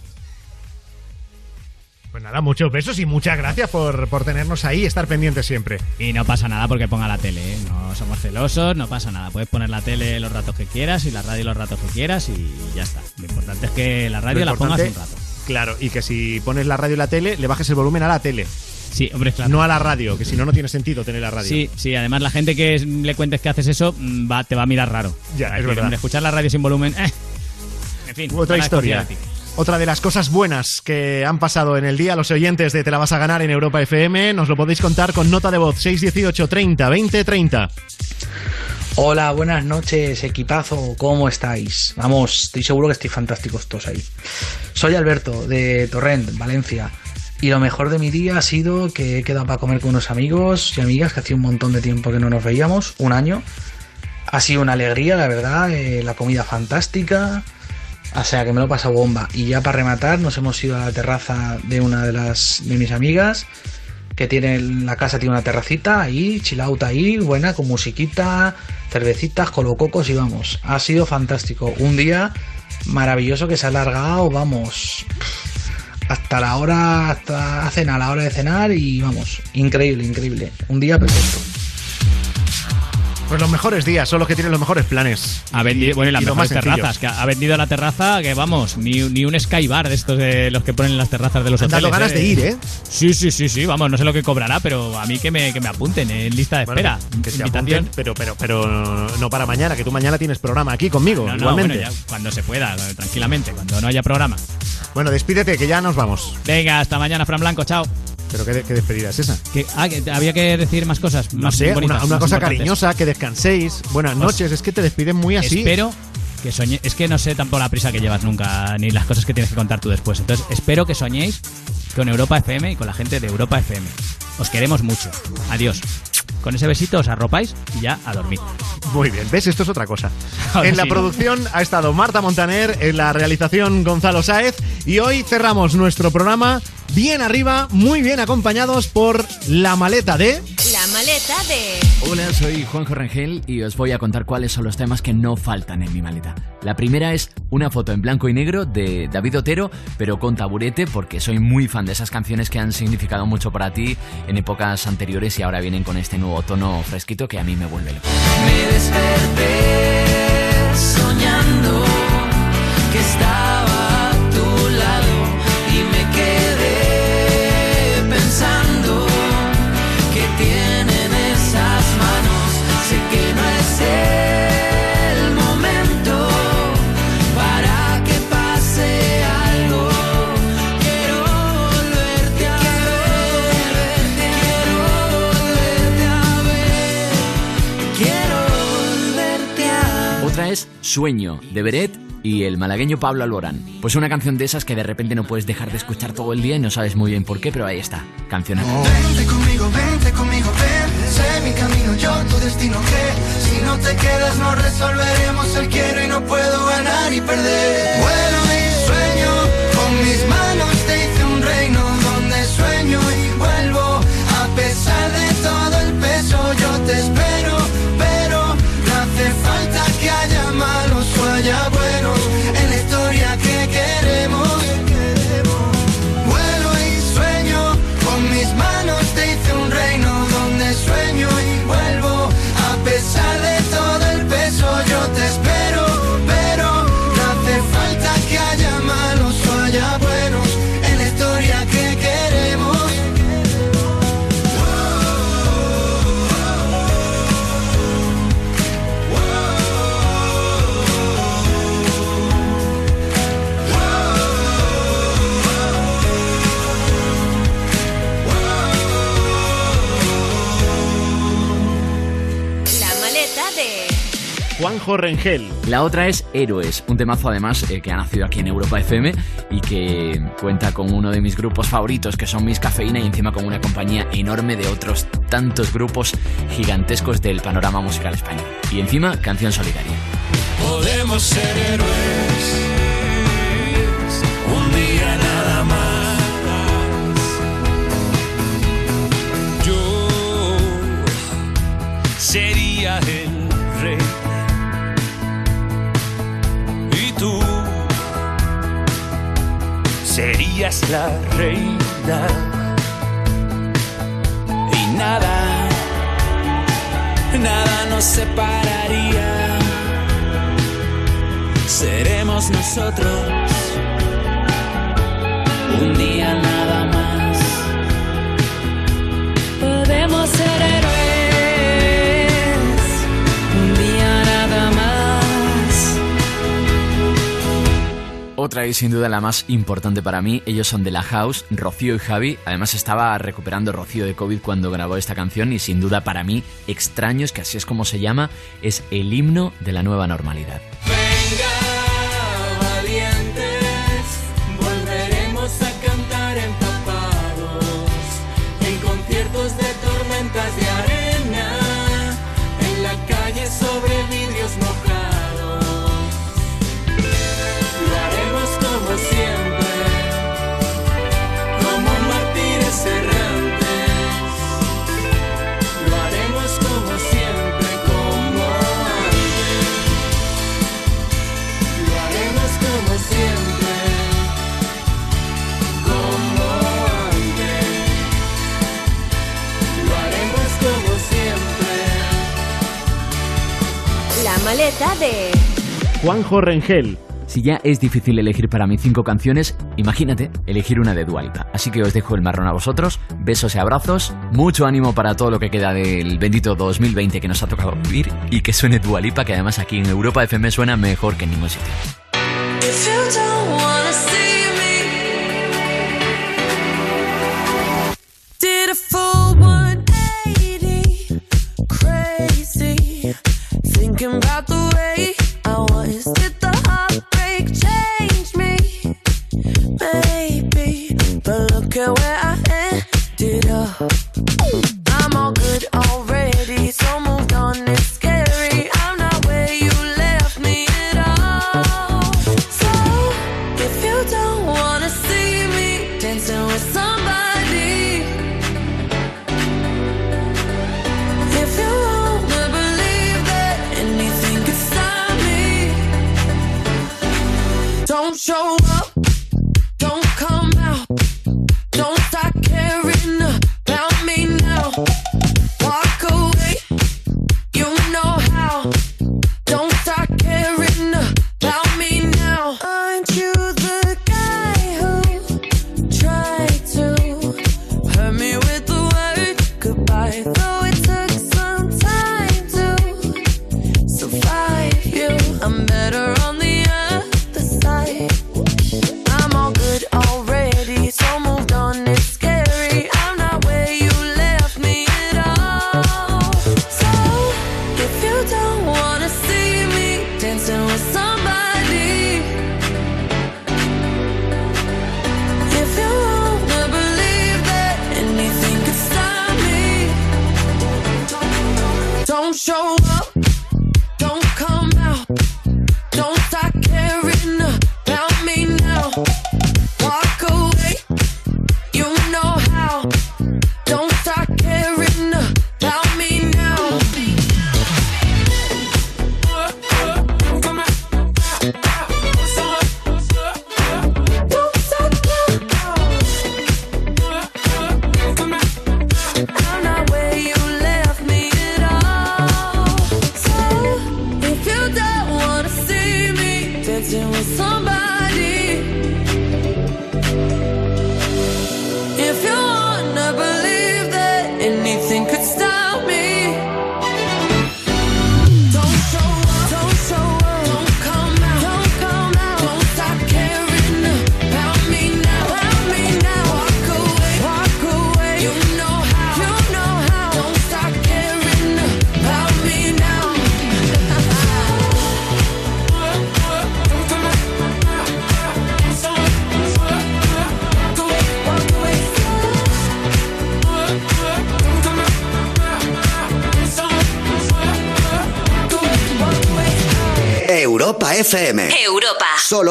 pues nada, muchos besos y muchas gracias por, por tenernos ahí y estar pendientes siempre. Y no pasa nada porque ponga la tele, ¿eh? no somos celosos, no pasa nada. Puedes poner la tele los ratos que quieras y la radio los ratos que quieras y ya está. Lo importante es que la radio la pongas un rato. Claro, y que si pones la radio y la tele, le bajes el volumen a la tele. Sí, hombre, claro. No a la radio, que si no, no tiene sentido tener la radio. Sí, sí, además la gente que le cuentes que haces eso mm, te va a mirar raro. Ya, es verdad. Escuchar la radio sin volumen. Eh. En fin, otra historia. Otra de las cosas buenas que han pasado en el día, los oyentes de Te la vas a ganar en Europa FM, nos lo podéis contar con nota de voz 618 30 20 30. Hola, buenas noches, equipazo, ¿cómo estáis? Vamos, estoy seguro que estáis fantásticos todos ahí. Soy Alberto, de Torrent, Valencia. Y lo mejor de mi día ha sido que he quedado para comer con unos amigos y amigas que hacía un montón de tiempo que no nos veíamos, un año. Ha sido una alegría, la verdad, eh, la comida fantástica, o sea que me lo he pasado bomba. Y ya para rematar, nos hemos ido a la terraza de una de las de mis amigas. Que tiene la casa tiene una terracita ahí, chill out ahí, buena, con musiquita, cervecitas, colococos y vamos. Ha sido fantástico. Un día maravilloso que se ha alargado, vamos. Hasta la hora, hasta a cenar, a la hora de cenar y vamos, increíble, increíble. Un día perfecto. Pues los mejores días son los que tienen los mejores planes. Ha vendido, bueno, y las y mejores terrazas. Que ha vendido la terraza que, vamos, ni, ni un sky bar de estos de los que ponen en las terrazas de los hoteles. ganas de ir, ¿eh? Sí, sí, sí, sí, vamos, no sé lo que cobrará, pero a mí que me, que me apunten en lista de espera. Que se apunten, pero, pero, pero no para mañana, que tú mañana tienes programa aquí conmigo, No, no, igualmente. bueno, ya, cuando se pueda, tranquilamente, cuando no haya programa. Bueno, despídete, que ya nos vamos. Venga, hasta mañana, Fran Blanco, chao. ¿Pero qué, qué despedida es esa? Que, ah, que había que decir más cosas. No sé, bonitas, una, una más cosa importantes. cariñosa, que descanséis. Buenas noches, es que te despiden muy así. Espero que soñéis. Es que no sé tampoco la prisa que llevas nunca, ni las cosas que tienes que contar tú después. Entonces, espero que soñéis con Europa FM y con la gente de Europa FM. Os queremos mucho. Adiós. Con ese besito os arropáis y ya a dormir. Muy bien, ¿ves? Esto es otra cosa. [LAUGHS] Ahora en la sí, ¿no? producción ha estado Marta Montaner, en la realización Gonzalo Sáez y hoy cerramos nuestro programa bien arriba, muy bien acompañados por la maleta de... La maleta de... Hola, soy Juanjo Rangel y os voy a contar cuáles son los temas que no faltan en mi maleta. La primera es una foto en blanco y negro de David Otero, pero con taburete, porque soy muy fan de esas canciones que han significado mucho para ti en épocas anteriores y ahora vienen con este nuevo tono fresquito que a mí me vuelve loco. Me desperté soñando que estaba Sueño, de Beret y el malagueño Pablo Alborán. Pues una canción de esas que de repente no puedes dejar de escuchar todo el día y no sabes muy bien por qué, pero ahí está, canción Vente conmigo, vente conmigo, ven. Sé mi camino, yo tu destino que si no te quedas no resolveremos el quiero y no puedo ganar y perder. Vuelo y sueño, con mis manos Juanjo Rengel. La otra es Héroes, un temazo además eh, que ha nacido aquí en Europa FM y que cuenta con uno de mis grupos favoritos que son Miss Cafeína y encima con una compañía enorme de otros tantos grupos gigantescos del panorama musical español. Y encima canción solidaria. Podemos ser héroes serías la reina y nada, nada nos separaría seremos nosotros. Un día nada más. Podemos ser Otra y sin duda la más importante para mí. Ellos son de La House, Rocío y Javi. Además estaba recuperando Rocío de COVID cuando grabó esta canción y sin duda para mí, Extraños, que así es como se llama, es el himno de la nueva normalidad. Venga. maleta de Juanjo Rengel. Si ya es difícil elegir para mí cinco canciones, imagínate elegir una de Dualipa. Así que os dejo el marrón a vosotros, besos y abrazos, mucho ánimo para todo lo que queda del bendito 2020 que nos ha tocado vivir y que suene Dualipa, que además aquí en Europa FM suena mejor que en ningún sitio.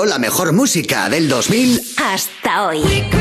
la mejor música del 2000 hasta hoy.